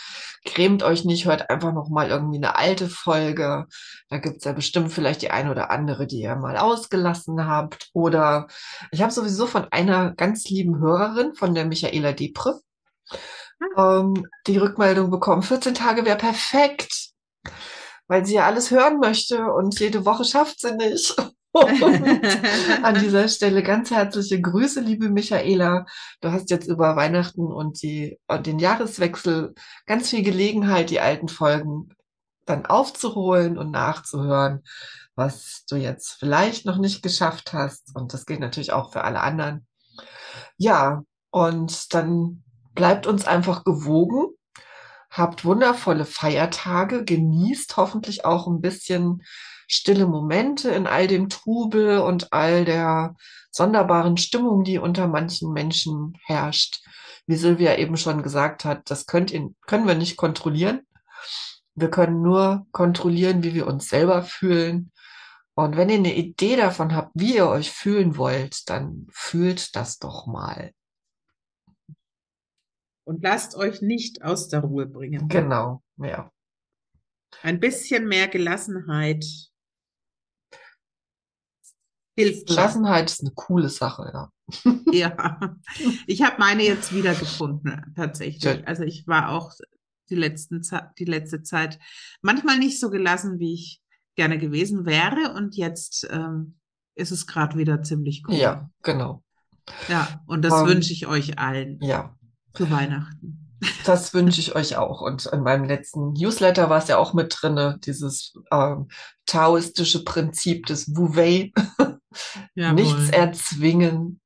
grämt euch nicht, hört einfach noch mal irgendwie eine alte Folge. Da gibt's ja bestimmt vielleicht die eine oder andere, die ihr mal ausgelassen habt. Oder ich habe sowieso von einer ganz lieben Hörerin, von der Michaela Depre, ähm, die Rückmeldung bekommen, 14 Tage wäre perfekt, weil sie ja alles hören möchte und jede Woche schafft sie nicht. An dieser Stelle ganz herzliche Grüße, liebe Michaela. Du hast jetzt über Weihnachten und die, und den Jahreswechsel ganz viel Gelegenheit, die alten Folgen dann aufzuholen und nachzuhören, was du jetzt vielleicht noch nicht geschafft hast. Und das gilt natürlich auch für alle anderen. Ja, und dann bleibt uns einfach gewogen. Habt wundervolle Feiertage, genießt hoffentlich auch ein bisschen stille Momente in all dem Trubel und all der sonderbaren Stimmung, die unter manchen Menschen herrscht. Wie Silvia eben schon gesagt hat, das könnt ihr, können wir nicht kontrollieren. Wir können nur kontrollieren, wie wir uns selber fühlen. Und wenn ihr eine Idee davon habt, wie ihr euch fühlen wollt, dann fühlt das doch mal. und lasst euch nicht aus der Ruhe bringen. Genau, ja. Ein bisschen mehr Gelassenheit hilft. Gelassenheit ist eine coole Sache, ja. Ja, ich habe meine jetzt wiedergefunden, tatsächlich. Also ich war auch die letzten die letzte Zeit manchmal nicht so gelassen, wie ich gerne gewesen wäre. Und jetzt ähm, ist es gerade wieder ziemlich cool. Ja, genau. Ja, und das Ähm, wünsche ich euch allen Ja, zu Weihnachten. das wünsche ich euch auch. Und in meinem letzten Newsletter war es ja auch mit drinne, dieses ähm, taoistische Prinzip des Wu-Wei. Nichts Jawohl. erzwingen,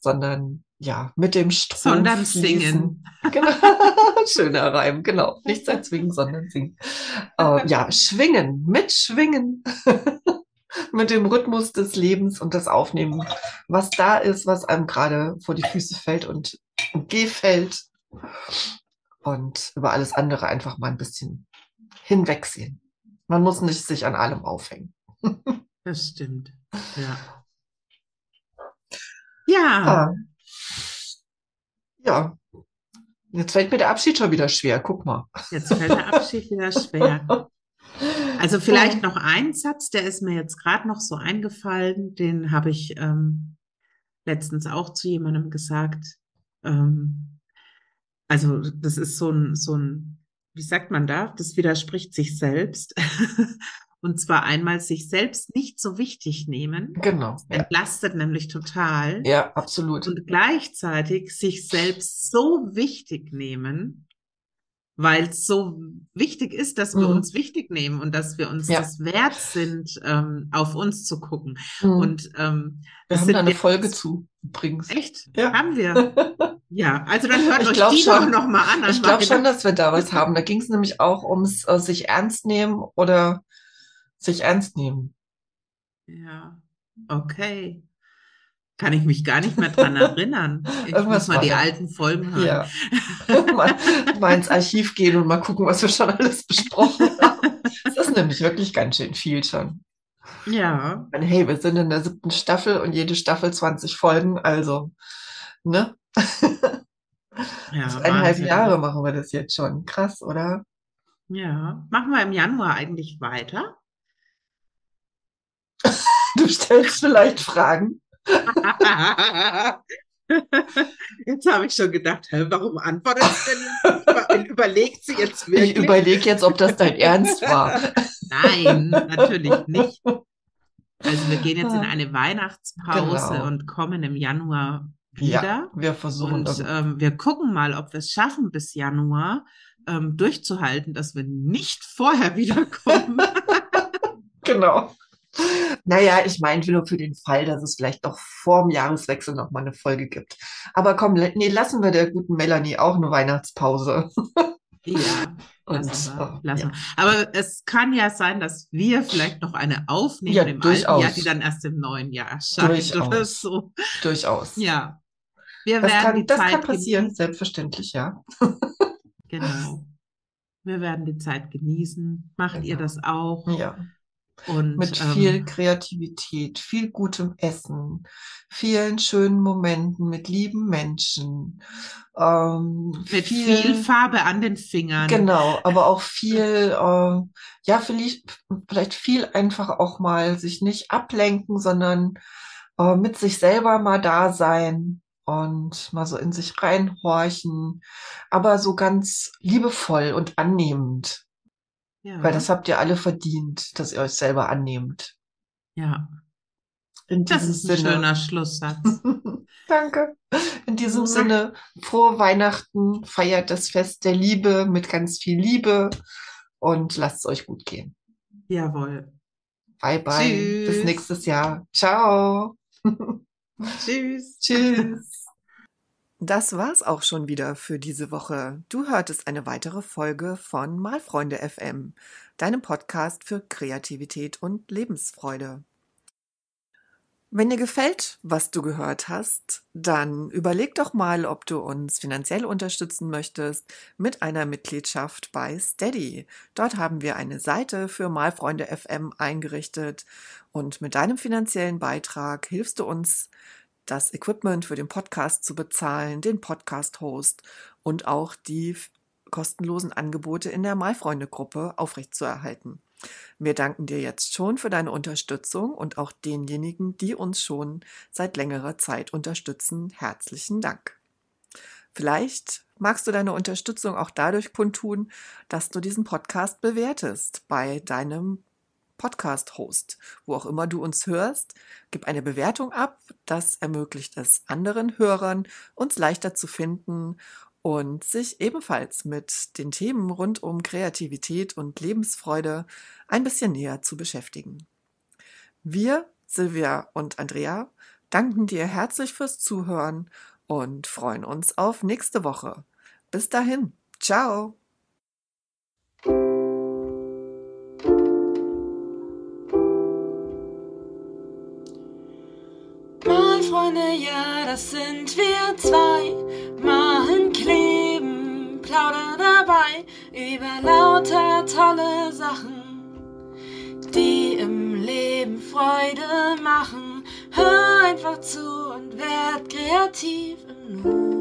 sondern ja, mit dem Strom Sondern singen. Genau. Schöner Reim, genau. Nichts erzwingen, sondern singen. Äh, ja, schwingen, mitschwingen. mit dem Rhythmus des Lebens und das Aufnehmen, was da ist, was einem gerade vor die Füße fällt und gefällt. Und über alles andere einfach mal ein bisschen hinwegsehen. Man muss nicht sich an allem aufhängen. Das stimmt. Ja. Ja. Ja. Jetzt fällt mir der Abschied schon wieder schwer. Guck mal. jetzt fällt der Abschied wieder schwer. Also vielleicht noch ein Satz, der ist mir jetzt gerade noch so eingefallen, den habe ich ähm, letztens auch zu jemandem gesagt. Ähm, also das ist so ein, so ein, wie sagt man da? Das widerspricht sich selbst. Und zwar einmal sich selbst nicht so wichtig nehmen, Genau. Ja, entlastet nämlich total. ja absolut. Und gleichzeitig sich selbst so wichtig nehmen, weil es so wichtig ist, dass wir Mhm. uns wichtig nehmen und dass wir uns Ja. das wert sind, ähm, auf uns zu gucken. Mhm. Und ähm, wir das haben sind da eine Folge zu, übrigens. Echt? Ja. Haben wir? Ja, also dann hört Ich euch die schon. noch mal an. Ich glaube schon, dass wir da was haben. Da ging es nämlich auch ums äh, sich ernst nehmen oder sich ernst nehmen. Ja, okay. Kann ich mich gar nicht mehr dran erinnern. Ich Irgendwas muss mal die alten Folgen hören. Ja. mal, mal ins Archiv gehen und mal gucken, was wir schon alles besprochen haben. Das ist nämlich wirklich ganz schön viel schon. Ja, meine, hey, wir sind in der siebten Staffel und jede Staffel 20 Folgen, also, ne? ja, Eineinhalb. Jahre machen wir das jetzt schon. Krass, oder? Ja, machen wir im Januar eigentlich weiter? Du stellst vielleicht Fragen. Jetzt habe ich schon gedacht, hä, warum antwortet sie denn? Über- Überlegt sie jetzt Ich wirklich? überlege jetzt, ob das dein Ernst war. Nein, natürlich nicht. Also wir gehen jetzt in eine Weihnachtspause Genau. und kommen im Januar Ja, wieder. wir versuchen Und ähm, wir gucken mal, ob wir es schaffen, bis Januar ähm, durchzuhalten, dass wir nicht vorher wiederkommen. Genau. Naja, ich meine nur für den Fall, dass es vielleicht doch vor dem Jahreswechsel noch mal eine Folge gibt. Aber komm, nee, lassen wir der guten Melanie auch eine Weihnachtspause. ja, Und lassen wir, lassen ja. Aber es kann ja sein, dass wir vielleicht noch eine aufnehmen Ja, im alten durchaus. Jahr, die dann erst im neuen Jahr erscheint oder Durchaus. so. durchaus. Ja, wir Das werden kann, die das Zeit kann passieren, genießen. selbstverständlich, ja. Genau. Wir werden die Zeit genießen. Macht ihr Genau. das auch? Ja. Und Mit ähm, viel Kreativität, viel gutem Essen, vielen schönen Momenten mit lieben Menschen, ähm, mit viel Farbe an den Fingern. Genau, aber auch viel, ähm, ja, vielleicht, vielleicht viel einfach auch mal sich nicht ablenken, sondern äh, mit sich selber mal da sein und mal so in sich reinhorchen, aber so ganz liebevoll und annehmend, Ja, weil das habt ihr alle verdient, dass ihr euch selber annehmt. ja, In das ist ein Sinne. schöner Schlusssatz. Danke. In diesem. Sinne, frohe Weihnachten, feiert das Fest der Liebe mit ganz viel Liebe und lasst es euch gut gehen. Jawohl. Bye bye. Bis Tschüss. nächstes Jahr. Ciao. Tschüss. Tschüss. Das war's auch schon wieder für diese Woche. Du hörtest eine weitere Folge von Malfreunde FM, deinem Podcast für Kreativität und Lebensfreude. Wenn dir gefällt, was du gehört hast, dann überleg doch mal, ob du uns finanziell unterstützen möchtest mit einer Mitgliedschaft bei Steady. Dort haben wir eine Seite für Malfreunde FM eingerichtet und mit deinem finanziellen Beitrag hilfst du uns, das Equipment für den Podcast zu bezahlen, den Podcast-Host und auch die kostenlosen Angebote in der Malfreunde-Gruppe aufrechtzuerhalten. Wir danken dir jetzt schon für deine Unterstützung und auch denjenigen, die uns schon seit längerer Zeit unterstützen. Herzlichen Dank. Vielleicht magst du deine Unterstützung auch dadurch kundtun, dass du diesen Podcast bewertest bei deinem Podcast-Host, wo auch immer du uns hörst. Gib eine Bewertung ab. Das ermöglicht es anderen Hörern, uns leichter zu finden und sich ebenfalls mit den Themen rund um Kreativität und Lebensfreude ein bisschen näher zu beschäftigen. Wir, Silvia und Andrea, danken dir herzlich fürs Zuhören und freuen uns auf nächste Woche. Bis dahin, ciao! Mal Freunde, ja, das sind wir zwei. Machen, kleben, plaudern dabei über lauter tolle Sachen, die im Leben Freude machen. Hör einfach zu und werd kreativ im Nu.